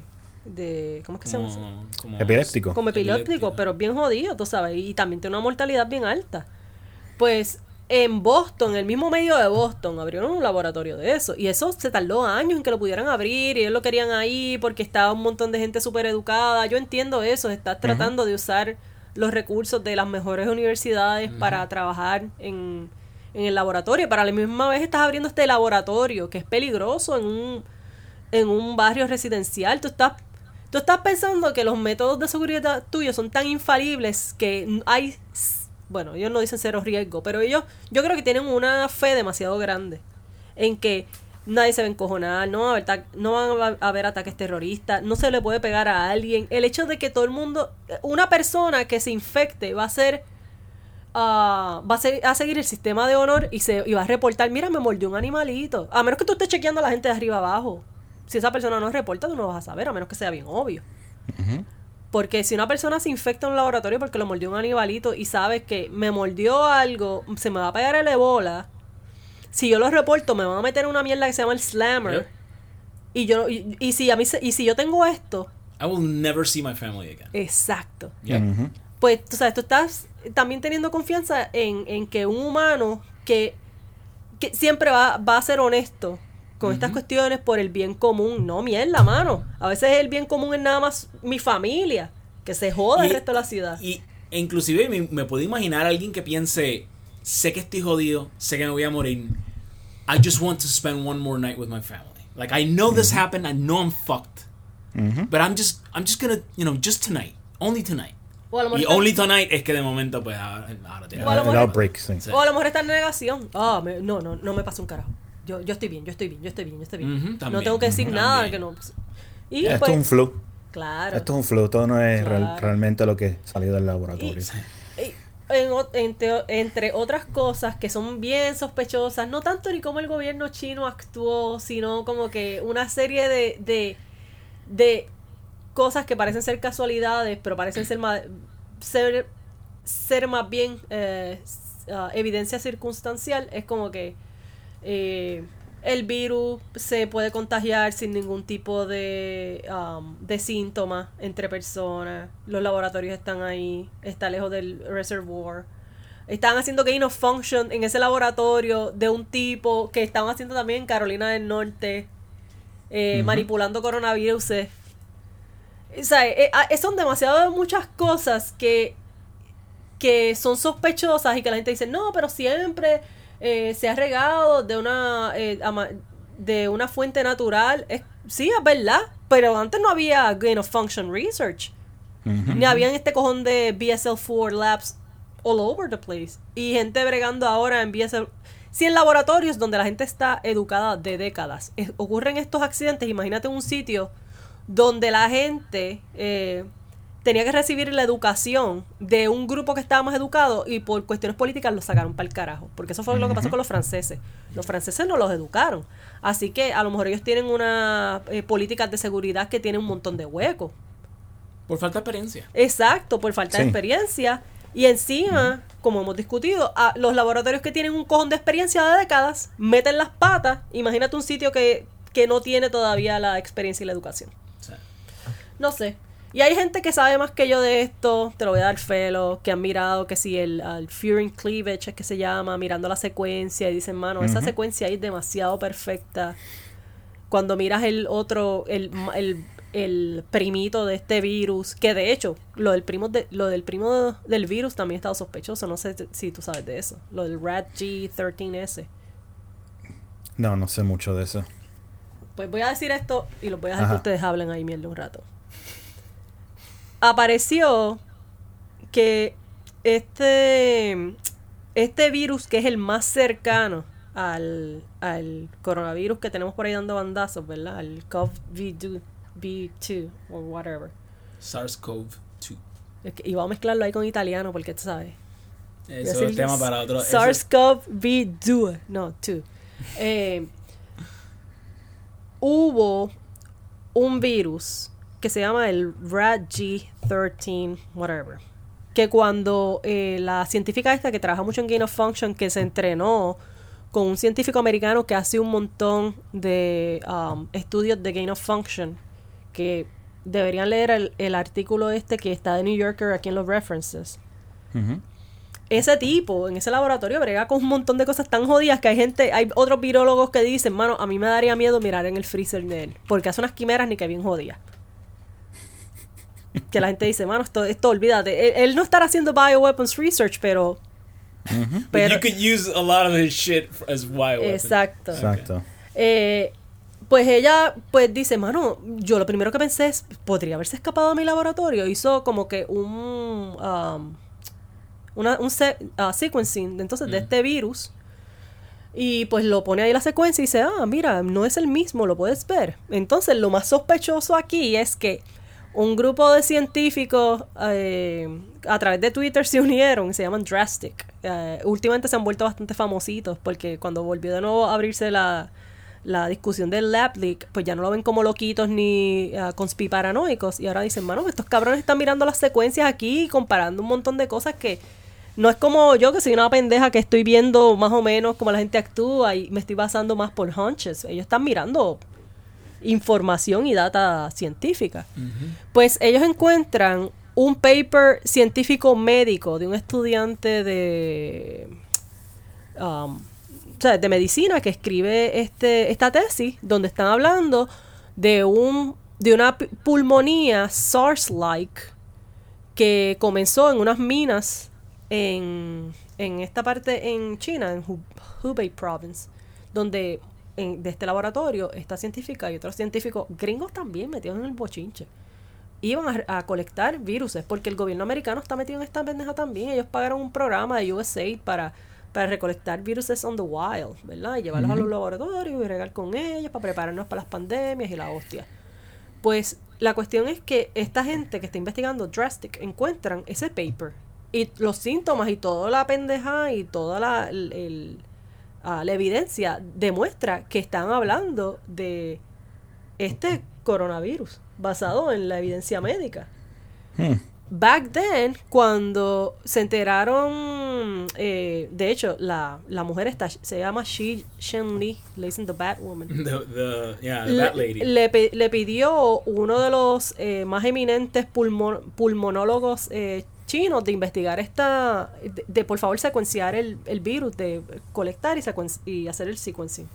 de... ¿Cómo es que se llama? eso? como, Epiléptico. como epiléptico, pero es bien jodido, tú sabes, y también tiene una mortalidad bien alta. Pues en Boston, el mismo medio de Boston, abrieron un laboratorio de eso, y eso se tardó años en que lo pudieran abrir, y ellos lo querían ahí porque estaba un montón de gente súper educada. Yo entiendo eso, estás tratando de usar los recursos de las mejores universidades para trabajar en, en el laboratorio, pero a la misma vez estás abriendo este laboratorio que es peligroso en un, en un barrio residencial. Tú estás, tú estás pensando que los métodos de seguridad tuyos son tan infalibles que hay, bueno, ellos no dicen cero riesgo, pero ellos, yo creo que tienen una fe demasiado grande en que nadie se va a encojonar, no, va a haber no van a haber ataques terroristas, no se le puede pegar a alguien. El hecho de que todo el mundo, una persona que se infecte va a ser ah, va a, se- a seguir el sistema de honor y, se, y va a reportar, mira, me mordió un animalito. A menos que tú estés chequeando a la gente de arriba abajo. Si esa persona no reporta, tú no vas a saber, a menos que sea bien obvio. Porque si una persona se infecta en un laboratorio porque lo mordió un animalito y sabes que me mordió algo, se me va a pegar el ebola, si yo lo reporto, me van a meter en una mierda que se llama el slammer. Yep. Y yo y, y si a mí y si yo tengo esto, I will never see my family again. exacto. Pues tú sabes, tú estás también teniendo confianza en, en que un humano que, que siempre va, va a ser honesto con estas cuestiones por el bien común. No, mierda, mano. A veces el bien común es nada más mi familia, que se joda el resto de la ciudad. Y e inclusive me, me puedo imaginar a alguien que piense, sé que estoy jodido, sé que me voy a morir. I just want to spend one more night with my family. Like I know this happened, I know I'm fucked. Ujú. But I'm just I'm just gonna, you know, just tonight. Only tonight. O a lo Y only tonight es que de momento pues ahora, ahora tiene- O a lo mejor- outbreak, sí. O a lo mejor está en negación. Ah, me- no, no, no me pasa un carajo. Yo, yo estoy bien, yo estoy bien, yo estoy bien, yo estoy bien. Ujú, no también, tengo que decir nada también. que no. Y Esto pues, es un flu. claro. Esto es un flu. Todo no es real- Claro. realmente lo que salió del laboratorio. Y entre, otras cosas que son bien sospechosas, no tanto ni como el gobierno chino actuó, sino como que una serie de, de, de cosas que parecen ser casualidades, pero parecen ser más, ser, ser más bien eh, ah, evidencia circunstancial, es como que eh, el virus se puede contagiar sin ningún tipo de, um, de síntomas entre personas. Los laboratorios están ahí, está lejos del reservoir. Están haciendo gain of function en ese laboratorio de un tipo que estaban haciendo también en Carolina del Norte, eh, manipulando coronavirus. O sea, eh, ah, son demasiado muchas cosas que que son sospechosas y que la gente dice, no, pero siempre eh, se ha regado de una, eh, de una fuente natural. Es, sí, es verdad, pero antes no había gain of function research. Ni habían este cojón de BSL-4 labs all over the place. Y gente bregando ahora en BSL... Si en laboratorios donde la gente está educada de décadas ocurren estos accidentes, imagínate un sitio donde la gente... eh, tenía que recibir la educación de un grupo que estaba más educado y por cuestiones políticas lo sacaron para el carajo. Porque eso fue lo que pasó con los franceses. Los franceses no los educaron. Así que a lo mejor ellos tienen una eh, políticas de seguridad que tienen un montón de huecos. Por falta de experiencia. Exacto, por falta de experiencia. Y encima, como hemos discutido, a los laboratorios que tienen un cojón de experiencia de décadas meten las patas. Imagínate un sitio que, que no tiene todavía la experiencia y la educación. No sé. Y hay gente que sabe más que yo de esto, te lo voy a dar felo, que han mirado que si el, el Furing Cleavage es que se llama, mirando la secuencia y dicen, mano, esa secuencia ahí es demasiado perfecta. Cuando miras el otro, el, el, el primito de este virus, que de hecho, lo del primo de, lo del primo del virus también ha estado sospechoso, no sé si tú sabes de eso. Lo del Rat G13S. No, no sé mucho de eso. Pues voy a decir esto y los voy a dejar que ustedes hablen ahí mierda un rato. Apareció que este, este virus, que es el más cercano al, al coronavirus que tenemos por ahí dando bandazos, ¿verdad? El COVID-2 o whatever. SARS-CoV-2. Es que- Y vamos a mezclarlo ahí con italiano porque tú sabes. Eso es el tema para otro. eso- SARS-CoV-2, no, 2. Eh, hubo un virus que se llama el RAT-G13, whatever. Que cuando eh, la científica esta que trabaja mucho en Gain of Function, que se entrenó con un científico americano que hace un montón de um, estudios de Gain of Function, que deberían leer el, el artículo este que está de New Yorker aquí en los references ese tipo en ese laboratorio brega con un montón de cosas tan jodidas que hay gente, hay otros virólogos que dicen, mano, a mí me daría miedo mirar en el freezer de él, porque hace unas quimeras ni que bien jodidas. Que la gente dice, mano, esto, esto olvídate. Él, él no estará haciendo bioweapons research, pero. Pero you could use a lot of his shit as bioweapons. exacto. Exacto. Eh, pues ella, pues dice, mano, yo lo primero que pensé es, podría haberse escapado a mi laboratorio. Hizo como que un, um, una, un se- ah, sequencing, de- entonces, de este virus. Y pues lo pone ahí la secuencia y dice, ah, mira, no es el mismo, lo puedes ver. Entonces, lo más sospechoso aquí es que un grupo de científicos eh, a través de Twitter se unieron, se llaman Drastic. Eh, últimamente se han vuelto bastante famositos porque cuando volvió de nuevo a abrirse la, la discusión del Lab Leak, pues ya no lo ven como loquitos ni uh, conspiparanoicos. Y ahora dicen, mano, estos cabrones están mirando las secuencias aquí y comparando un montón de cosas que no es como yo que soy una pendeja que estoy viendo más o menos cómo la gente actúa y me estoy basando más por hunches. Ellos están mirando información y data científica. Pues ellos encuentran un paper científico médico de un estudiante de um, o sea, de medicina que escribe este esta tesis donde están hablando de un de una pu- pulmonía SARS-like que comenzó en unas minas en, en esta parte en China, en Hu- Hubei province, donde en- de este laboratorio, esta científica y otros científicos gringos también metidos en el bochinche. Iban a, a colectar viruses, porque el gobierno americano está metido en esta pendeja también. Ellos pagaron un programa de USAID para, para recolectar viruses on the wild, ¿verdad? Y llevarlos a los laboratorios y regar con ellos para prepararnos para las pandemias y la hostia. Pues la cuestión es que esta gente que está investigando Drastic encuentran ese paper y los síntomas y toda la pendeja y toda la, el- el- ah, la evidencia demuestra que están hablando de este coronavirus basado en la evidencia médica. Hmm. Back then, cuando se enteraron, eh, de hecho, la, la mujer esta se llama Shi Shen Li, le dicen The Batwoman The, the, yeah, le, that lady. le le pidió uno de los eh, más eminentes pulmo- pulmonólogos eh, chinos de investigar esta, de, de, por favor secuenciar el, el virus, de colectar y, y hacer el sequencing.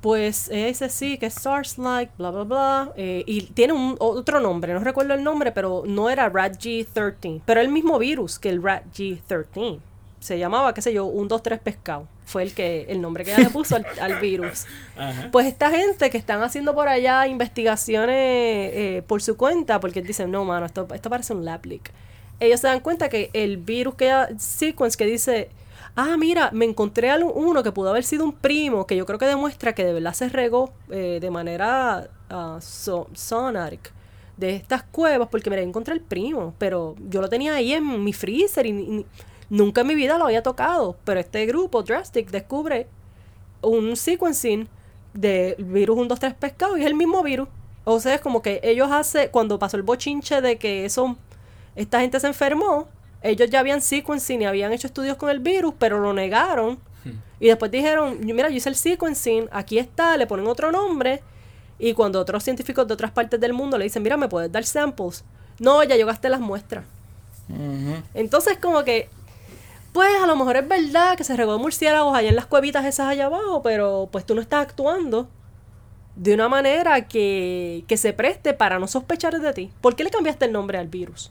Pues dice sí, que es SARS-like, bla, bla, bla. eh, y tiene un, otro nombre, no recuerdo el nombre, pero no era RAT-G13, pero el mismo virus que el RAT-G13. Se llamaba, qué sé yo, un 2-3 pescado. Fue el que el nombre que ella le puso al, al virus. Ajá. Pues esta gente que están haciendo por allá investigaciones eh, por su cuenta, porque dicen, no, mano, esto, esto parece un lab leak. Ellos se dan cuenta que el virus que sequence que dice, ah, mira, me encontré al- uno que pudo haber sido un primo, que yo creo que demuestra que de verdad se regó eh, de manera ah, so- sonatic de estas cuevas porque me encontré el primo, pero yo lo tenía ahí en mi freezer y, nunca en mi vida lo había tocado. Pero este grupo, Drastic, descubre un sequencing del virus 123 pescado y es el mismo virus. O sea, es como que ellos hace cuando pasó el bochinche de que eso, esta gente se enfermó, ellos ya habían sequencing y habían hecho estudios con el virus, pero lo negaron. Y después dijeron, mira, yo hice el sequencing, aquí está, le ponen otro nombre. Y cuando otros científicos de otras partes del mundo le dicen, mira, ¿me puedes dar samples? No, ya yo gasté las muestras. Entonces, como que, pues a lo mejor es verdad que se regó murciélagos allá en las cuevitas esas allá abajo, pero pues tú no estás actuando de una manera que, que se preste para no sospechar de ti. ¿Por qué le cambiaste el nombre al virus?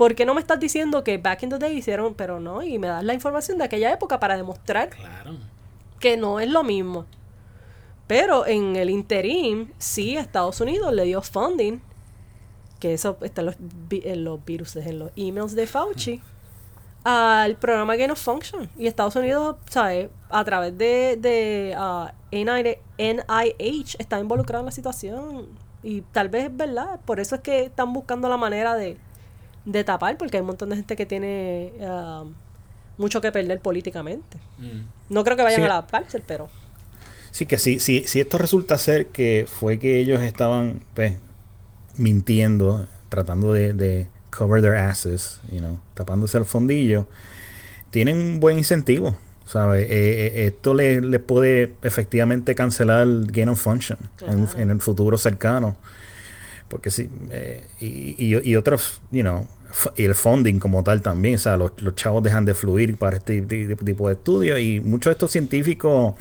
¿Por qué no me estás diciendo que back in the day hicieron, pero no, y me das la información de aquella época para demostrar Claro. que no es lo mismo? Pero en el interim, sí, Estados Unidos le dio funding, que eso está en los, en los virus, en los emails de Fauci, al programa Gain of Function. Y Estados Unidos, ¿sabes? A través de, de ah, NI NIH está involucrado en la situación. Y tal vez es verdad. Por eso es que están buscando la manera de, de tapar, porque hay un montón de gente que tiene ah, mucho que perder políticamente. Mm. No creo que vayan Sí. a la cárcel, pero... Sí, que si, si, si esto resulta ser que fue que ellos estaban pues, mintiendo, tratando de, de cover their asses, you know, tapándose el fondillo, tienen un buen incentivo, ¿sabes? Eh, eh, esto les le puede efectivamente cancelar el gain of function en el futuro cercano. Porque sí, eh, y, y, y otros, you know, y el funding como tal también, o sea, los, los chavos dejan de fluir para este ti- tipo de estudios y muchos de estos científicos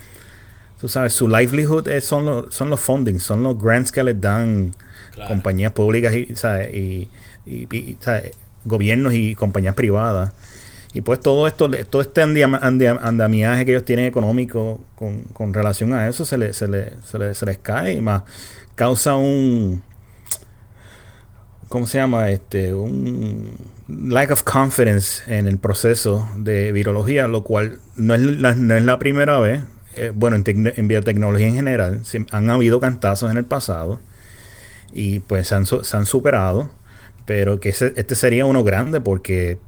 tú sabes, su livelihood es- son, los, son los fundings, son los grants que les dan Claro. compañías públicas y, ¿sabes? y, y- ¿sabes? gobiernos y compañías privadas. Y pues todo esto, todo este andia- andia- andamiaje que ellos tienen económico con, con relación a eso se, le, se, le- se, le- se les cae y más causa un, ¿cómo se llama? Este, un lack of confidence en el proceso de virología, lo cual no es la, primera vez. Eh, bueno, en, tecno- en biotecnología en general, se- han habido cantazos en el pasado y pues se han, superado, pero que este sería uno grande porque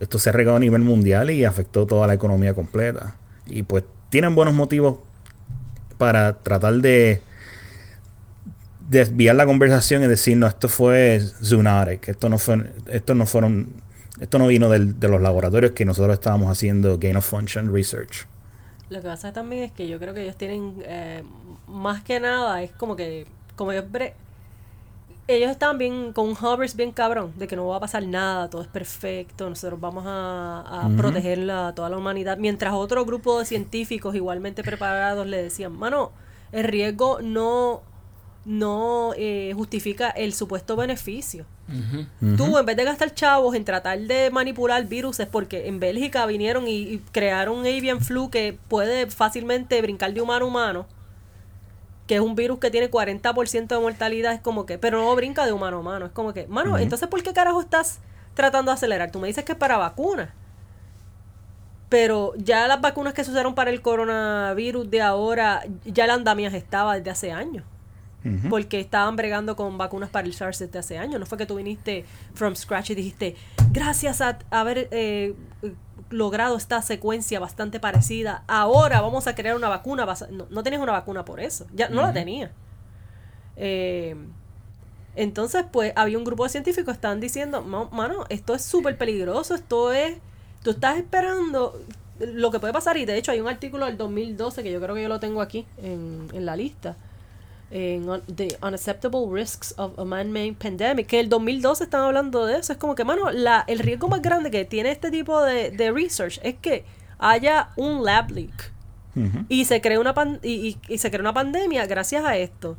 esto se ha regado a nivel mundial y afectó toda la economía completa. Y pues tienen buenos motivos para tratar de desviar la conversación y decir, no, esto fue zoonotic, esto no fue, esto no fueron, esto no vino del- de los laboratorios que nosotros estábamos haciendo gain of function research. Lo que pasa también es que yo creo que ellos tienen, eh, más que nada, es como que, como ellos, ellos están bien, con un hovers bien cabrón, de que no va a pasar nada, todo es perfecto, nosotros vamos a, proteger la- toda la humanidad, mientras otro grupo de científicos igualmente preparados le decían, mano, el riesgo no, no eh, justifica el supuesto beneficio. Tú, en vez de gastar chavos en tratar de manipular virus, es porque en Bélgica vinieron y, y crearon un avian flu que puede fácilmente brincar de humano a humano, que es un virus que tiene 40% de mortalidad, es como que, pero no brinca de humano a humano, es como que, mano, entonces ¿por qué carajo estás tratando de acelerar? Tú me dices que es para vacunas. Pero ya las vacunas que se usaron para el coronavirus de ahora, ya la andamias estaba desde hace años Porque estaban bregando con vacunas para el SARS desde hace años. No fue que tú viniste from scratch y dijiste, gracias a haber eh, logrado esta secuencia bastante parecida, ahora vamos a crear una vacuna. basa-". No, no tenías una vacuna por eso, ya no la tenía. Eh, entonces, pues había un grupo de científicos que estaban diciendo, "Ma- mano, esto es súper peligroso, esto es, tú estás esperando lo que puede pasar, y de hecho hay un artículo del 2012 que yo creo que yo lo tengo aquí en, en la lista, en un- The Unacceptable Risks of a Man-Made Pandemic, que el 2012 están hablando de eso, es como que, mano, la, el riesgo más grande que tiene este tipo de, de research es que haya un lab leak. Y se crea una pan- y, y- y se crea una pandemia gracias a esto.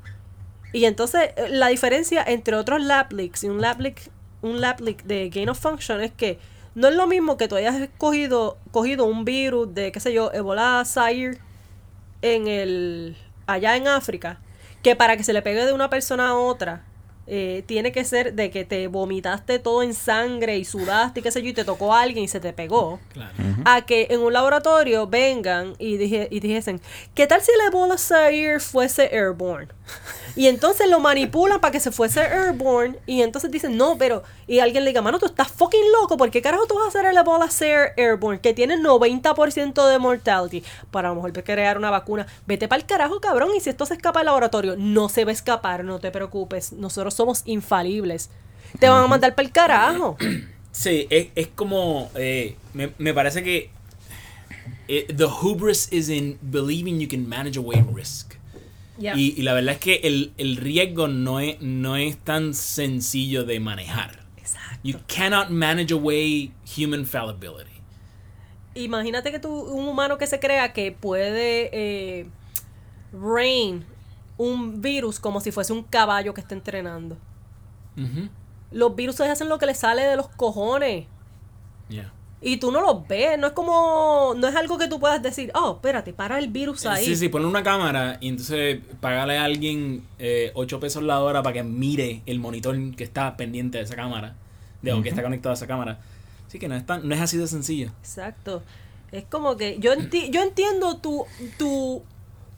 Y entonces eh, la diferencia entre otros lab leaks y un lab leak, un lab leak de gain of function es que no es lo mismo que tú hayas cogido, cogido un virus de, qué sé yo, Ebola, Zaire, en el, allá en África, que para que se le pegue de una persona a otra, eh, tiene que ser de que te vomitaste todo en sangre y sudaste y qué sé yo, y te tocó a alguien y se te pegó Claro. a que en un laboratorio vengan y, dije, y dijesen, ¿qué tal si el Ebola Zaire fuese airborne? Y entonces lo manipulan para que se fuese airborne. Y entonces dicen, no, pero. Y alguien le diga, mano, tú estás fucking loco. ¿Por qué carajo tú vas a hacer el Ebola Ser airborne? Que tiene 90% de mortality. Para a lo mejor crear una vacuna. Vete para el carajo, cabrón. Y si esto se escapa del laboratorio, no se va a escapar, no te preocupes. Nosotros somos infalibles. Te van a mandar para el carajo. Sí, es, es como. eh, me, me parece que. eh, the hubris is in believing you can manage away risk. Y, y la verdad es que el, el riesgo no es, no es tan sencillo de manejar. Exacto. You cannot manage away human fallibility. Imagínate que tú, un humano que se crea que puede eh, reign un virus como si fuese un caballo que está entrenando. Los virus hacen lo que les sale de los cojones. Yeah. Y tú no los ves, no es como, no es algo que tú puedas decir, oh, espérate, para el virus ahí. Sí, sí, ponle una cámara y entonces pagarle a alguien 8 pesos la hora para que mire el monitor que está pendiente de esa cámara, de o que está conectado a esa cámara. Así que no es, tan, no es así de sencillo. Exacto. Es como que yo, enti- yo entiendo tu, tu,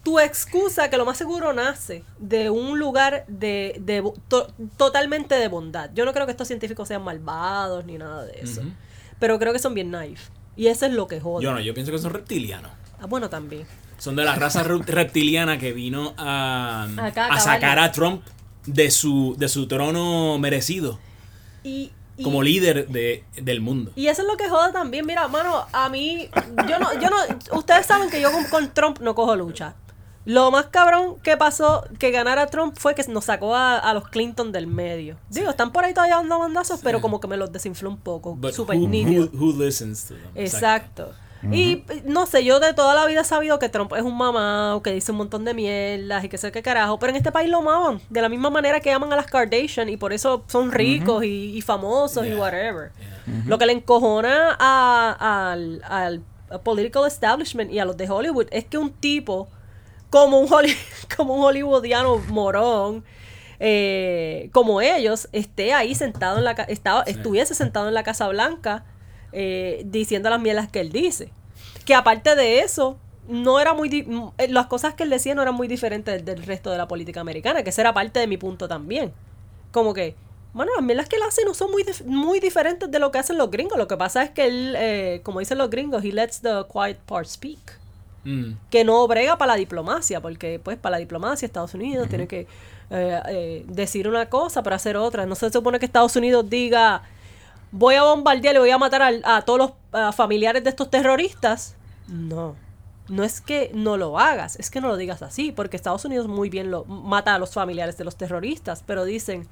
tu excusa que lo más seguro nace de un lugar de, de to- totalmente de bondad. Yo no creo que estos científicos sean malvados ni nada de eso. Pero creo que son bien naif. Y eso es lo que jode. Yo no, yo pienso que son reptilianos. Ah, bueno, también. Son de la raza re- reptiliana que vino a, Acá, a sacar a Trump de su, de su trono merecido Y, y- como líder de, del mundo. Y eso es lo que jode también. Mira, mano, a mí, yo no, yo no, ustedes saben que yo con, con Trump no cojo lucha. Lo más cabrón que pasó que ganara Trump fue que nos sacó a, a los Clinton del medio. Digo, están por ahí todavía dando bandazos, pero como que me los desinfló un poco. Súper who, nítido. who- who listens to them? Exacto. Y no sé, yo de toda la vida he sabido que Trump es un mamá que dice un montón de mierdas y que sé qué carajo, pero en este país lo amaban de la misma manera que aman a las Kardashian y por eso son ricos y, y famosos y Yeah. whatever. Lo que le encojona a- al, al political establishment y a los de Hollywood es que un tipo como un, Holly- como un hollywoodiano morón eh, como ellos esté ahí sentado en la estaba, estuviese sentado en la Casa Blanca eh, diciendo las mierdas que él dice. Que aparte de eso no era muy di- m- eh, las cosas que él decía no eran muy diferentes del resto de la política americana que esa era parte de mi punto también. Como que bueno las mierdas que él hace no son muy dif- muy diferentes de lo que hacen los gringos. Lo que pasa es que él eh, como dicen los gringos he lets the quiet part speak Mm. que no brega para la diplomacia, porque pues para la diplomacia Estados Unidos tiene que eh, eh, decir una cosa para hacer otra. No se supone que Estados Unidos diga voy a bombardear y voy a matar a, todos los familiares de estos terroristas. No. No es que no lo hagas, es que no lo digas así, porque Estados Unidos muy bien lo mata a los familiares de los terroristas, pero dicen,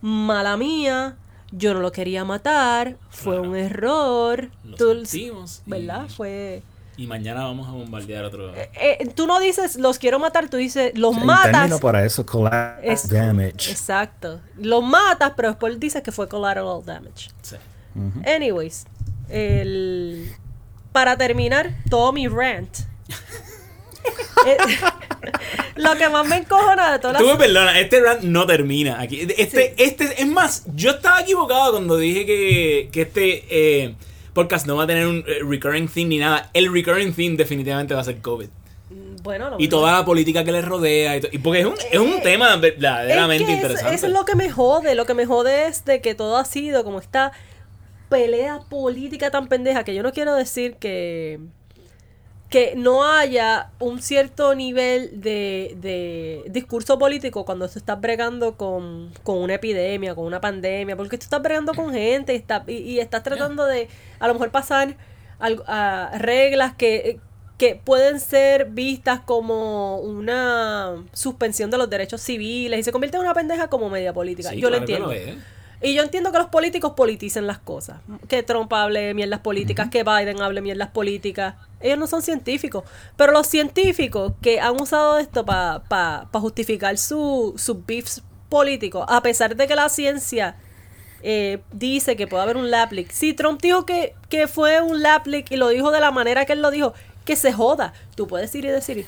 mala mía, yo no lo quería matar, fue Claro. un error, Lo tú- ¿verdad? Fue... Y mañana vamos a bombardear otro. Eh, tú no dices los quiero matar, tú dices los El matas. para eso, collateral Es- damage. Exacto. Los matas, pero después dices que fue collateral damage. Sí. Anyways, el... para terminar todo mi rant. eh, lo que más me encojona de todas Tú me las... perdonas, este rant no termina aquí. Este, este, es más, yo estaba equivocado cuando dije que, que este eh, podcast no va a tener un eh, recurring theme ni nada. El recurring theme definitivamente va a ser COVID. Bueno, lo Y toda la política que le rodea. Y, porque es un, es un Eh, tema verdaderamente Es que eso- interesante. Eso, es lo que me jode. Lo que me jode es de que todo ha sido como esta pelea política tan pendeja que yo no quiero decir que que no haya un cierto nivel de, de discurso político cuando tú estás bregando con, con una epidemia, con una pandemia, porque tú estás bregando con gente y, está- y, y estás tratando de a lo mejor pasar a reglas que, que pueden ser vistas como una suspensión de los derechos civiles y se convierte en una pendeja como media política. Sí, yo lo que entiendo. es. Y yo entiendo que los políticos politicen las cosas. Que Trump hable mierdas políticas, que Biden hable mierdas políticas. Ellos no son científicos. Pero los científicos que han usado esto para pa, justificar su- sus beefs políticos, a pesar de que la ciencia eh, dice que puede haber un lab leak. Si Trump dijo que, que fue un lab leak y lo dijo de la manera que él lo dijo, que se joda. Tú puedes ir y decir,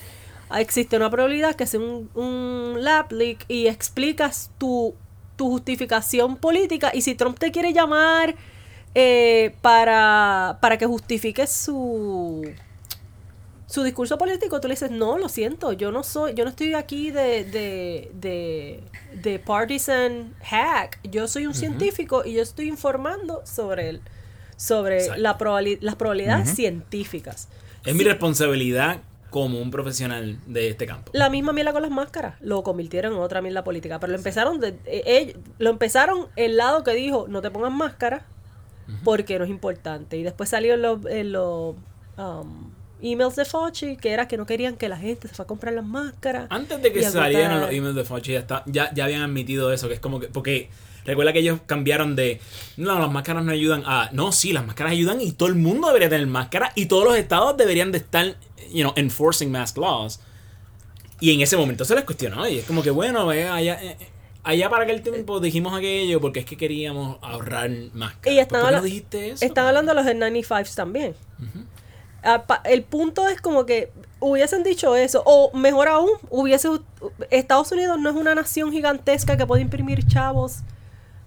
"Ah, existe una probabilidad que sea un, un lab leak y explicas tu, tu justificación política y si Trump te quiere llamar eh, para, para que justifiques su su discurso político, tú le dices, no, lo siento, yo no soy, yo no estoy aquí de, de, de, de partisan hack, yo soy un científico y yo estoy informando sobre el, sobre la probabili- las probabilidades científicas. Es mi responsabilidad como un profesional de este campo. La misma mierda con las máscaras, lo convirtieron en otra mierda política, pero lo empezaron de, eh, ellos- lo empezaron el lado que dijo, no te pongas máscara porque no es importante. Y después salió en los, en los, um, emails de Fauci que era que no querían que la gente se fuera a comprar las máscaras. Antes de que salieran los emails de Fauci, ya, está- ya, ya habían admitido eso, que es como que. Porque recuerda que ellos cambiaron de. No, las máscaras no ayudan a. No, sí, las máscaras ayudan y todo el mundo debería tener máscara y todos los estados deberían de estar, you know, enforcing mask laws. Y en ese momento se les cuestionó y es como que, bueno, eh, allá, eh, eh, allá para aquel tiempo dijimos aquello porque es que queríamos ahorrar máscaras. Y están, ¿Por qué no dijiste eso? están hablando de los N95s también. Ah, pa- el punto es como que hubiesen dicho eso, o mejor aún, hubiese Estados Unidos no es una nación gigantesca que puede imprimir chavos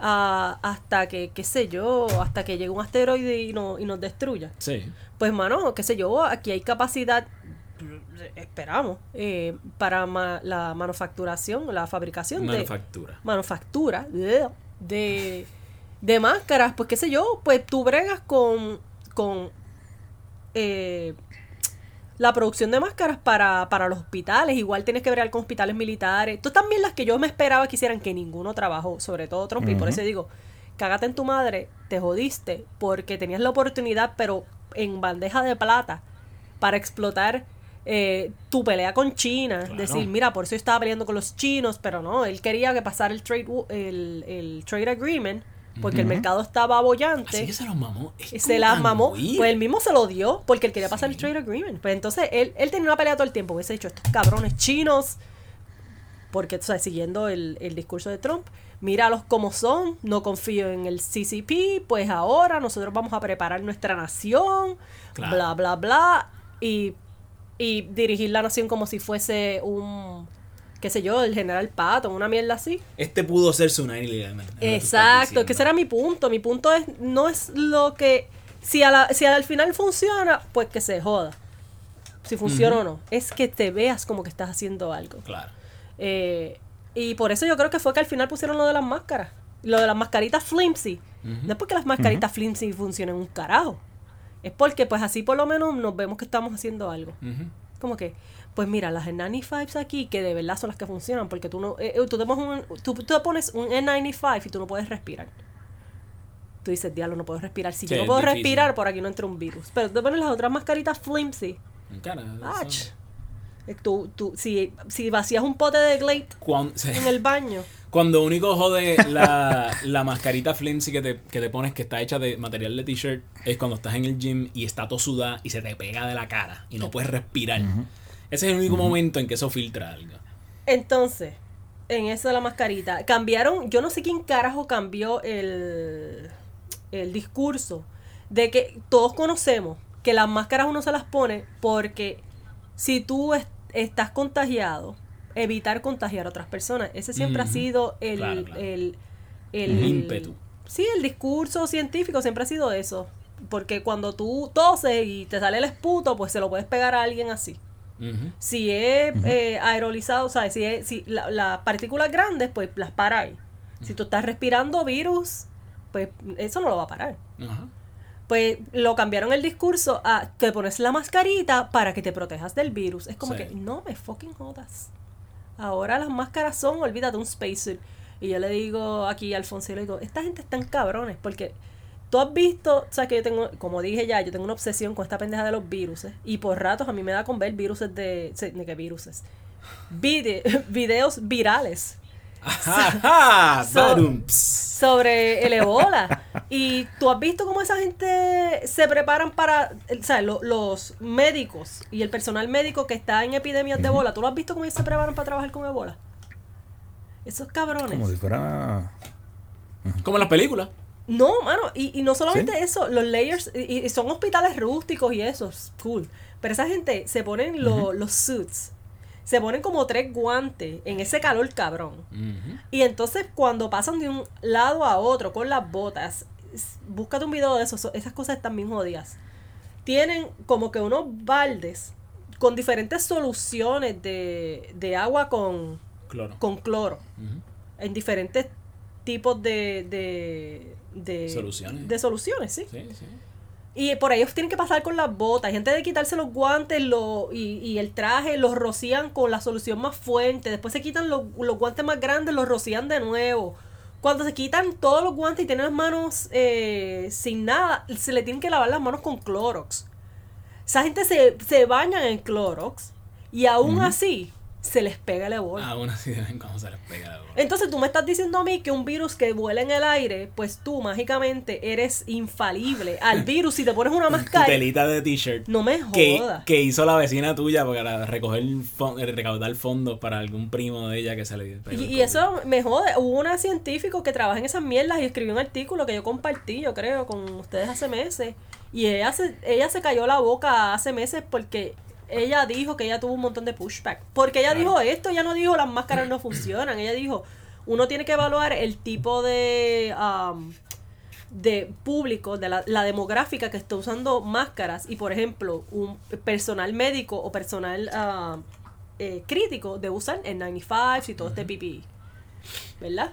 ah, hasta que, qué sé yo, hasta que llegue un asteroide y, no, y nos destruya. Sí. Pues, mano, qué sé yo, aquí hay capacidad, esperamos, eh, para ma- la manufacturación, la fabricación de Manufactura. manufactura de, de máscaras, pues qué sé yo, pues tú bregas con, con eh, la producción de máscaras para, para los hospitales, igual tienes que bregar con hospitales militares, tú también las que yo me esperaba que hicieran que ninguno trabajó, sobre todo Trump, y por eso digo, cágate en tu madre, te jodiste, porque tenías la oportunidad, pero en bandeja de plata, para explotar eh, tu pelea con China. Claro. Decir, mira, por eso yo estaba peleando con los chinos, pero no, él quería que pasara el trade, el, el trade agreement, porque el mercado estaba bollante. Así que se los mamó. Es Se como la tan mamó, weird. pues él mismo se lo dio porque él quería pasar Sí. el trade agreement. Pues entonces él, él tenía una pelea todo el tiempo. Hubiese dicho, estos cabrones chinos, porque, o sea, siguiendo el, el discurso de Trump, míralos como son, no confío en el CCP, pues ahora nosotros vamos a preparar nuestra nación, Claro. bla, bla, bla, y, y dirigir la nación como si fuese un, qué sé yo, el general Patton, una mierda así. Este pudo ser su 9-11. es lo que tú estás Exacto, que ese era mi punto. Mi punto es, no es lo que, si, a la, si al final funciona, pues que se joda. Si funciona o no. Es que te veas como que estás haciendo algo. Claro. Eh, y por eso yo creo que fue que al final pusieron lo de las máscaras. Lo de las mascaritas flimsy. No es porque las mascaritas flimsy funcionen un carajo. Es porque pues así por lo menos nos vemos que estamos haciendo algo. Como que, pues mira, las N95s aquí, que de verdad son las que funcionan, porque tú no, eh, eh, tú, te pones un, tú, tú te pones un N95 y tú no puedes respirar. Tú dices, diablo, no puedo respirar. Si Sí, yo no puedo difícil. respirar, por aquí no entra un virus. Pero tú te pones las otras mascaritas flimsy. Ach, eh, Tú, tú, si, si vacías un pote de Glade en el baño, Cuando único jode la, la mascarita flimsy que te, que te pones que está hecha de material de t-shirt es cuando estás en el gym y está todo sudada y se te pega de la cara y no puedes respirar. Ese es el único momento en que eso filtra algo. Entonces, en eso de la mascarita, cambiaron, yo no sé quién carajo cambió el, el discurso de que todos conocemos que las máscaras uno se las pone porque si tú es- estás contagiado, evitar contagiar a otras personas. Ese siempre ha sido el, Claro, claro. el, el, El ímpetu. Sí, el discurso científico siempre ha sido eso. Porque cuando tú toses y te sale el esputo, pues se lo puedes pegar a alguien así. Si es eh, aerolizado, o sea, si, es, si la- las partículas grandes, pues las para ahí. Si tú estás respirando virus, pues eso no lo va a parar. Pues lo cambiaron el discurso a te pones la mascarita para que te protejas del virus. Es como Sí. que no me fucking jodas. Ahora las máscaras son, olvídate, un spacesuit. Y yo le digo aquí a Alfonso, y le digo, esta gente están cabrones, porque tú has visto, o sea, que yo tengo, como dije ya, yo tengo una obsesión con esta pendeja de los virus. Y por ratos a mí me da con ver virus de, de qué viruses. Vide- videos virales Ajá, So- sobre el ébola. Y tú has visto cómo esa gente se preparan para, o sea, lo- los médicos y el personal médico que está en epidemias de ébola, ¿tú lo has visto cómo ellos se preparan para trabajar con ébola? Esos cabrones. Como si fuera. Como en las películas. No, mano, y, y no solamente ¿Sí? eso, los layers, y, y son hospitales rústicos y eso, es cool. Pero esa gente se ponen lo- los suits, se ponen como tres guantes en ese calor cabrón. Y entonces cuando pasan de un lado a otro con las botas, búscate un video de eso, so- esas cosas están bien jodidas. Tienen como que unos baldes con diferentes soluciones de, de agua con, Cloro. con cloro. En diferentes tipos de, de, de Soluciones. De soluciones, sí. Sí, sí. Y por ellos tienen que pasar con las botas. Hay gente de quitarse los guantes lo, y, y el traje, los rocían con la solución más fuerte. Después se quitan los, los guantes más grandes, los rocían de nuevo. Cuando se quitan todos los guantes y tienen las manos eh, sin nada, se le tienen que lavar las manos con Clorox. Esa gente se, se bañan en Clorox y aún así se les pega el. Aún así de vez en cuando se les pega la boca. Entonces tú me estás diciendo a mí que un virus que vuela en el aire, pues tú mágicamente eres infalible al virus si te pones una Tu mascarilla. telita de t-shirt. No me que, jodas. que hizo la vecina tuya para recoger eh, recaudar fondos para algún primo de ella que se le Y, el y eso me jode. Hubo una científico que trabaja en esas mierdas y escribió un artículo que yo compartí, yo creo, con ustedes hace meses. Y ella se, ella se cayó la boca hace meses porque ella dijo que ella tuvo un montón de pushback. Porque ella Claro. dijo esto, ella no dijo las máscaras no funcionan. Ella dijo, uno tiene que evaluar el tipo de... um, de público, de la, la demográfica que está usando máscaras y por ejemplo un personal médico o personal eh, crítico de usar en 95 y todo este PPE, ¿verdad?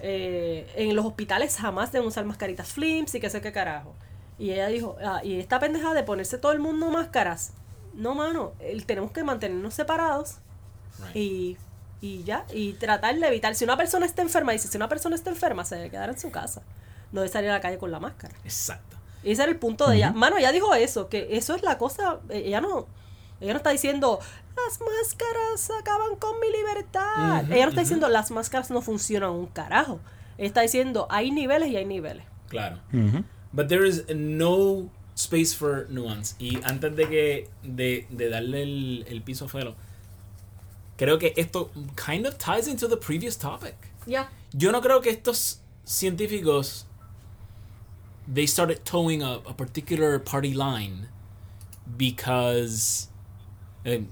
Eh, en los hospitales jamás deben usar mascaritas flims y qué sé qué carajo. Y ella dijo, ah, y esta pendeja de ponerse todo el mundo máscaras, no mano, el- tenemos que mantenernos separados Right. y, y ya, y tratar de evitar, si una persona está enferma, dice, si una persona está enferma, se debe quedar en su casa, no debe salir a la calle con la máscara. Exacto. Y ese era el punto de ella. Mano, ella dijo eso, que eso es la cosa, eh, ella no, ella no está diciendo, las máscaras acaban con mi libertad. Ella no está diciendo, las máscaras no funcionan un carajo. Ella está diciendo, hay niveles y hay niveles. Claro. But there is no space for nuance. Y antes de que de, de darle el, el piso a Felo, creo que esto kind of ties into the previous topic. Ya. Yo no creo que estos científicos they started towing a, a particular party line because eh,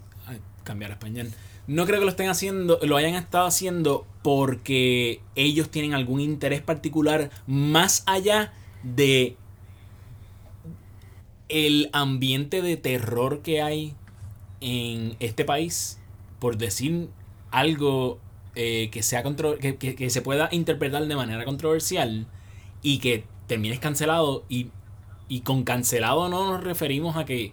cambiar a español. No creo que lo estén haciendo, lo hayan estado haciendo porque ellos tienen algún interés particular más allá de el ambiente de terror que hay en este país por decir algo eh, que sea contro- que, que- que se pueda interpretar de manera controversial y que termines cancelado y, y con cancelado no nos referimos a que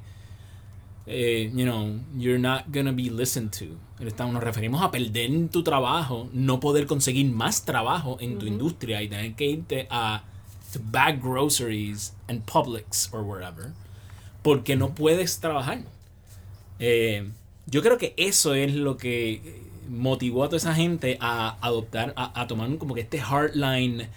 eh, you know you're not gonna be listened to. Nos referimos a perder tu trabajo no poder conseguir más trabajo en tu industria y tener que irte a to bag groceries and Publix or wherever porque no puedes trabajar eh, yo creo que eso es lo que motivó a toda esa gente a adoptar, a, a tomar como que este hardline,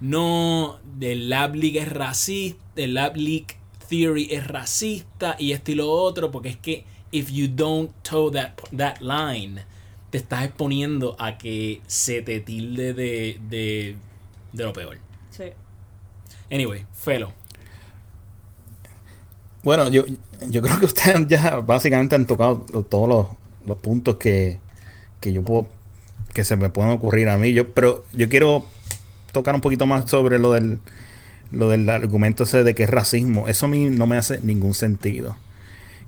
no del Lab League es racista, el Lab League Theory es racista y esto y lo otro, porque es que if you don't toe that, that line, te estás exponiendo a que se te tilde de, de, de lo peor. Sí. Anyway, Felo. Bueno, yo, yo creo que ustedes ya básicamente han tocado todos los, los puntos que, que yo puedo, que se me pueden ocurrir a mí. Yo, pero yo quiero tocar un poquito más sobre lo del, lo del argumento ese de que es racismo. Eso a mí no me hace ningún sentido.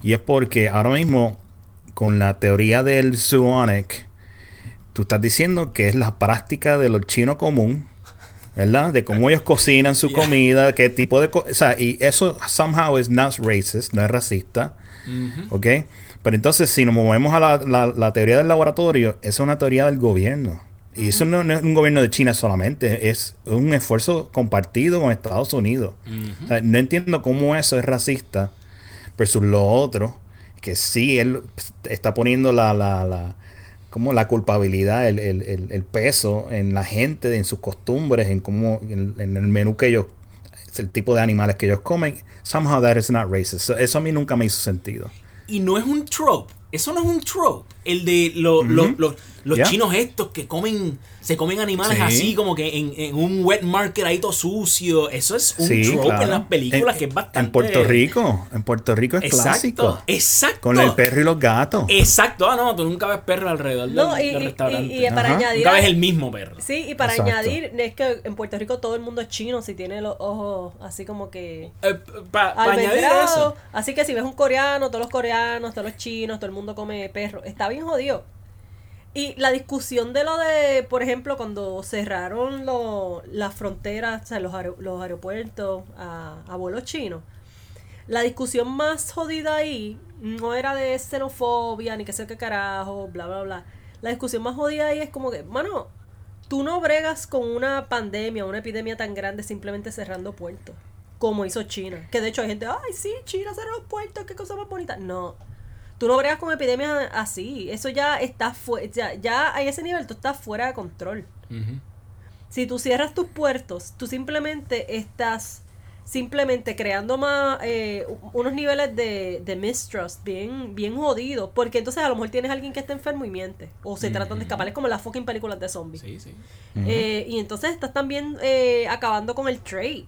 Y es porque ahora mismo, con la teoría del Zooonic, tú estás diciendo que es la práctica de los chinos común, ¿verdad? De cómo ellos cocinan su Yeah. comida, qué tipo de... co- O sea, y eso somehow is not racist, no es racista, ¿ok? Pero entonces, si nos movemos a la, la- la teoría del laboratorio, esa es una teoría del gobierno. Y eso no, no es un gobierno de China solamente, es un esfuerzo compartido con Estados Unidos. O sea, no entiendo cómo eso es racista versus lo otro, que sí, él está poniendo la, la, la- como la culpabilidad, el, el- el- peso en la gente, en sus costumbres, en cómo, en, en el menú que ellos, el tipo de animales que ellos comen. Somehow that is not racist. So, eso a mí nunca me hizo sentido. Y no es un trope. Eso no es un trope. El de lo- lo- los chinos estos que comen, se comen animales Sí. así como que en, en un wet market ahí todo sucio. Eso es un Sí, trope claro. en las películas En- que es bastante. En Puerto Rico, en Puerto Rico es Exacto, clásico. exacto. Con el perro y los gatos. Exacto, ah, no, tú nunca ves perro alrededor del, No, y, del y- restaurante. y- y para añadir. nunca ves el mismo perro. Sí, y para Exacto. añadir, es que en Puerto Rico todo el mundo es chino, si tiene los ojos así como que Eh, para añadir eso. Así que si ves un coreano, todos los coreanos, todos los chinos, todo el mundo come perro. Está jodido. Y la discusión de lo de, por ejemplo, cuando cerraron lo- las fronteras, o sea, los, los aeropuertos a, vuelos chinos, la discusión más jodida ahí no era de xenofobia, ni qué sé qué carajo, bla, bla, bla. La discusión más jodida ahí es como que, mano, tú no bregas con una pandemia, una epidemia tan grande simplemente cerrando puertos, como hizo China. Que de hecho hay gente, ay, sí, China cerró los puertos, qué cosa más bonita. No. Tú no bregas con epidemias así. Eso ya está fuera. Ya, ya a ese nivel tú estás fuera de control. Si tú cierras tus puertos, tú simplemente estás simplemente creando más eh, unos niveles de, de mistrust bien, bien jodidos. Porque entonces a lo mejor tienes a alguien que está enfermo y miente. O se tratan de escapar. Es como las fucking películas de zombies. Sí, sí. Eh, y entonces estás también eh, acabando con el trade.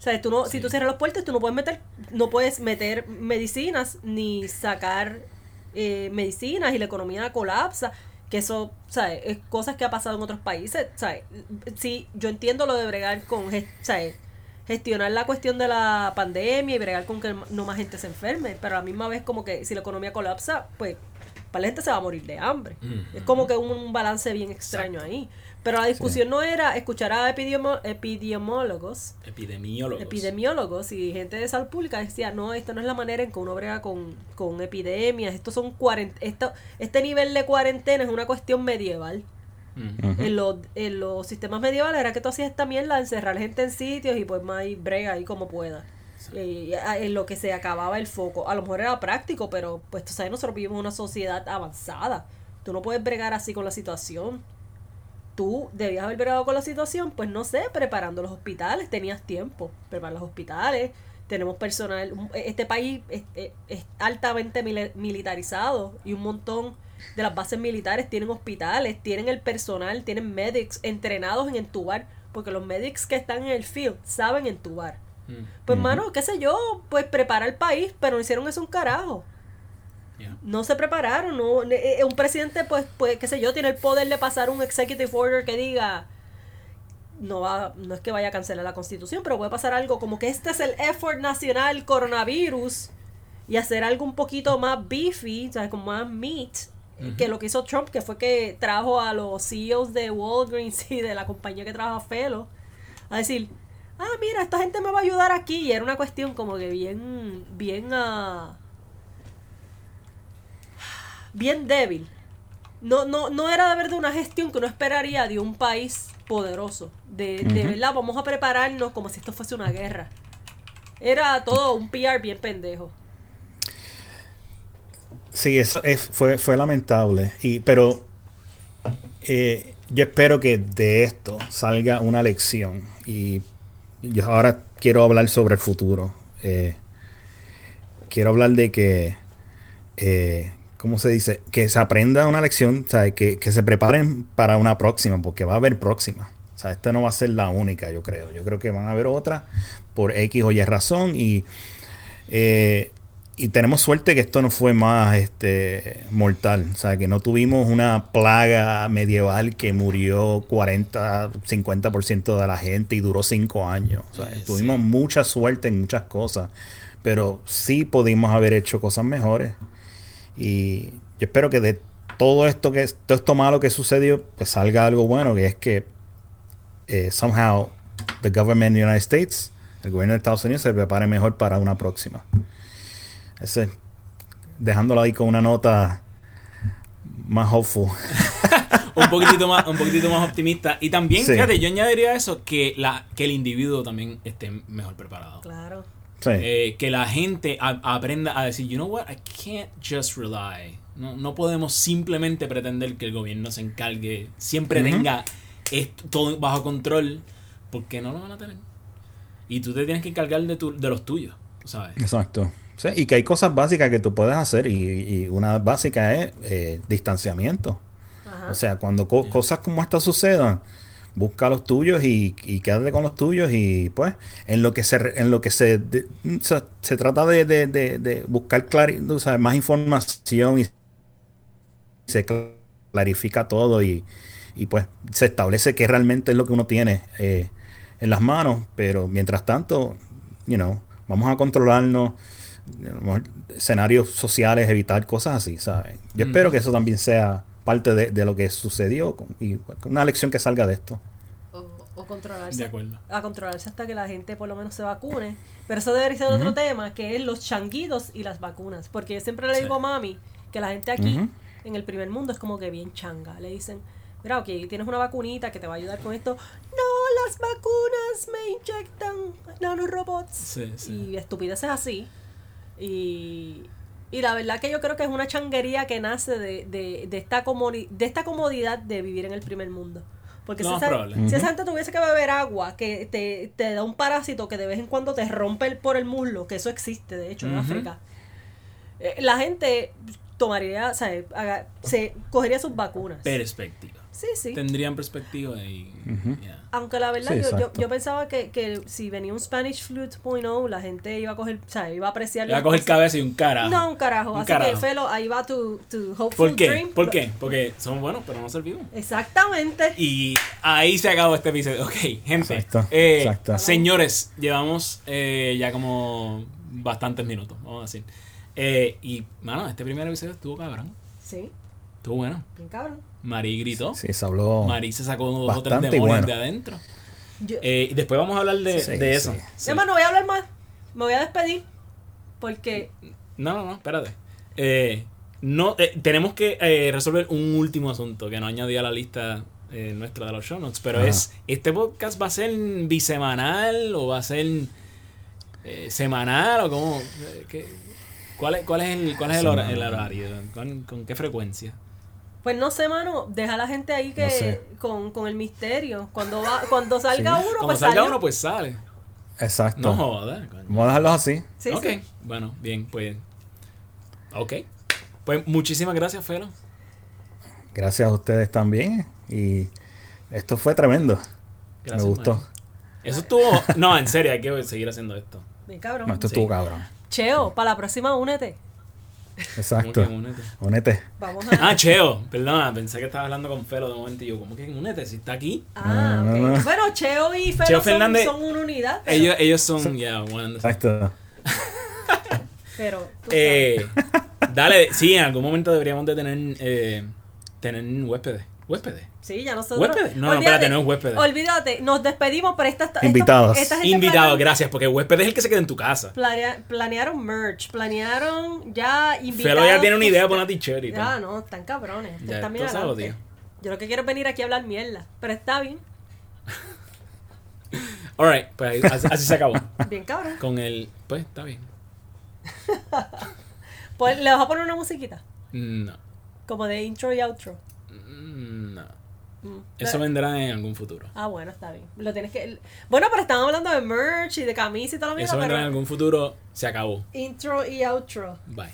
O sea, tú no, si tú cierras los puertos, tú no puedes meter, no puedes meter medicinas ni sacar eh, medicinas y la economía colapsa. Que eso, ¿sabes? Es cosas que ha pasado en otros países, ¿sabes? Sí, yo entiendo lo de bregar con, ¿sabes? Gestionar la cuestión de la pandemia y bregar con que no más gente se enferme, pero a la misma vez como que si la economía colapsa, pues para la gente se va a morir de hambre. Es como que un, un balance bien extraño ahí. Pero la discusión no era escuchar a epidemo- epidemiólogos, Epidemiólogos. epidemiólogos y gente de salud pública decía, no, esta no es la manera en que uno brega con, con epidemias, estos son cuarent esto, este nivel de cuarentena es una cuestión medieval. En los, en los sistemas medievales era que tú hacías esta mierda, encerrar gente en sitios y pues más brega ahí como pueda. Y, a- en lo que se acababa el foco. A lo mejor era práctico, pero pues tú sabes, nosotros vivimos en una sociedad avanzada. Tú no puedes bregar así con la situación. Tú debías haber bregado con la situación, pues no sé, preparando los hospitales, tenías tiempo. Preparar los hospitales, tenemos personal. un- Este país es, es- es altamente mili- militarizado y un montón de las bases militares tienen hospitales, tienen el personal, tienen medics entrenados en entubar, porque los medics que están en el field saben entubar. Mm, Pues, mano, qué sé yo, pues prepara el país, pero no hicieron eso un carajo. Yeah. No se prepararon, no, eh, eh, un presidente, pues, pues, qué sé yo, tiene el poder de pasar un executive order que diga, no va, no es que vaya a cancelar la constitución, pero puede pasar algo como que este es el effort nacional coronavirus y hacer algo un poquito más beefy, ¿sabes? Como más meat, que lo que hizo Trump, que fue que trajo a los CEOs de Walgreens y de la compañía que trabaja Felo a decir, ah, mira, esta gente me va a ayudar aquí. Y era una cuestión como que bien, bien, ah, bien débil. No, no, no era de verdad una gestión que uno esperaría de un país poderoso. De, de verdad, vamos a prepararnos como si esto fuese una guerra. Era todo un PR bien pendejo. Sí, eso es- fue, fue lamentable. Y, pero eh, yo espero que de esto salga una lección. Y yo ahora quiero hablar sobre el futuro. Eh, quiero hablar de que, eh, ¿cómo se dice? Que se aprenda una lección, ¿sabes? Que, que se preparen para una próxima, porque va a haber próxima. O sea, esta no va a ser la única, yo creo. Yo creo que van a haber otra por X o Y razón. Y eh, y tenemos suerte que esto no fue más este, mortal. O sea, que no tuvimos una plaga medieval que murió 40, 50% de la gente y duró 5 años. O sea, tuvimos mucha suerte en muchas cosas. Pero sí pudimos haber hecho cosas mejores. Y yo espero que de todo esto que todo esto malo que sucedió, pues salga algo bueno, que es que eh, somehow the government of the United States, el gobierno de Estados Unidos se prepare mejor para una próxima. Ese, dejándolo ahí con una nota más hopeful. un poquitito más un poquitito más optimista y también Sí. fíjate yo añadiría a eso que la que el individuo también esté mejor preparado Claro. Sí. Eh, que la gente a- aprenda a decir you know what I can't just rely no, no podemos simplemente pretender que el gobierno se encargue siempre Ujú. tenga esto todo bajo control porque no lo van a tener y tú te tienes que encargar de, tu, de los tuyos ¿sabes? Exacto. Sí, y que hay cosas básicas que tú puedes hacer y, y una básica es eh, distanciamiento. Ajá. O sea, cuando co- cosas como estas sucedan, busca los tuyos y, y quédate con los tuyos y pues en lo que se en lo que se de- se, se trata de, de- de- buscar sabes, más información y se cl- clarifica todo y, y, pues se establece qué realmente es lo que uno tiene eh, en las manos, pero mientras tanto, you know, vamos a controlarnos escenarios sociales, evitar cosas así, ¿sabes? Yo espero que eso también sea parte de, de lo que sucedió con- y una lección que salga de esto. O, o controlarse. De acuerdo. A controlarse hasta que la gente por lo menos se vacune. Pero eso debería ser otro tema, que es los changuitos y las vacunas. Porque yo siempre le digo Sí. a mami que la gente aquí, Ujú. en el primer mundo, es como que bien changa. Le dicen, mira, ok, tienes una vacunita que te va a ayudar con esto. No, las vacunas me inyectan nanorobots. Sí, sí. Y estupideces así. Y, y la verdad que yo creo que es una changuería que nace de, de, de esta, comodi- de esta comodidad de vivir en el primer mundo. Porque si esa, probable. si esa gente tuviese que beber agua, que te, te da un parásito que de vez en cuando te rompe el- por el muslo, que eso existe de hecho en. África, eh, la gente tomaría, o sea, haga- se cogería sus vacunas. Perspectiva. Sí, sí. Tendrían perspectiva y. Aunque la verdad, Sí, yo, yo, pensaba que, que si venía un Spanish Flu 2.0, la gente iba a coger, o sea, iba a apreciar va a coger cosas. cabeza y un carajo. No, un carajo. Un Así carajo. que, Felo, ahí va tu, tu hopeful ¿Por qué? dream. ¿Por qué? Porque somos buenos, pero no servimos. Exactamente. Y ahí se acabó este episodio. Ok, gente. Exacto, eh, exacto. Señores, llevamos eh, ya como bastantes minutos, vamos a decir. Eh, y, mano, este primer episodio estuvo cabrón. Sí, Estuvo bueno. bien cabrón. Mari gritó. Sí, se habló. Mari se sacó dos o tres demonios bueno. de adentro. Yo, Eh, y después vamos a hablar de, Sí, de sí. eso. Sí. Además, no voy a hablar más. Me voy a despedir. Porque No, no, no, espérate. Eh, no, eh, tenemos que eh, resolver un último asunto que no añadí a la lista eh, nuestra de los show notes, pero Ajá. es, ¿este podcast va a ser bisemanal o va a ser eh, semanal o cómo? Eh, ¿Qué- cuál, es, ¿Cuál es el, cuál es el, hora- el horario? ¿Con, con qué frecuencia? Pues no sé, mano, deja a la gente ahí que No sé. con, con el misterio. Cuando va, cuando salga Sí. uno, Cuando pues salga sale. uno, pues sale. Exacto. No joda. coño. Vamos a dejarlos así. Sí, ok, sí. bueno, bien, pues. Ok. Pues muchísimas gracias, Felo. Gracias a ustedes también. Y esto fue tremendo. Gracias, Me gustó. Eso estuvo. No, en serio, hay que seguir haciendo esto. Bien cabrón. No, esto Sí. estuvo cabrón. Cheo, para la próxima únete. Exacto. ¿Cómo que únete? Únete. Vamos a. Ah, Cheo, perdona, pensé que estaba hablando con Felo de momento y yo, ¿cómo que únete? Si está aquí. Ah, no, no. Bueno, Cheo y Felo Cheo son, Fernández- son una unidad. Pero, Ellos, ellos son, ya, one. Exacto. pero tú Eh, dale, sí, en algún momento deberíamos de tener, eh, tener huéspedes. ¿Huéspedes? Sí, ya nosotros. ¿Huéspedes? No, no, espérate, no es huéspedes. Olvídate, nos despedimos, pero esta, esta- Invitados. esta gente Invitado, planearon- gracias, porque huésped es el que se queda en tu casa. planea- planearon merch, planearon ya invitados. Felo ya tiene una idea para una t-shirt y Ya, no, están cabrones. Ya, están bien sabes, tío. Yo lo que quiero es venir aquí a hablar mierda. Pero está bien, Alright, pues ahí- así, así se acabó. bien cabrón. Con el. Pues está bien. Pues le vas a poner una musiquita. No. Como de intro y outro. Mm, No. Eso vendrá en algún futuro. Ah, bueno, está bien. Lo tienes que. Bueno, pero estamos hablando de merch y de camisa y toda la Eso mierda, vendrá en algún futuro. Se acabó. intro y outro. Bye.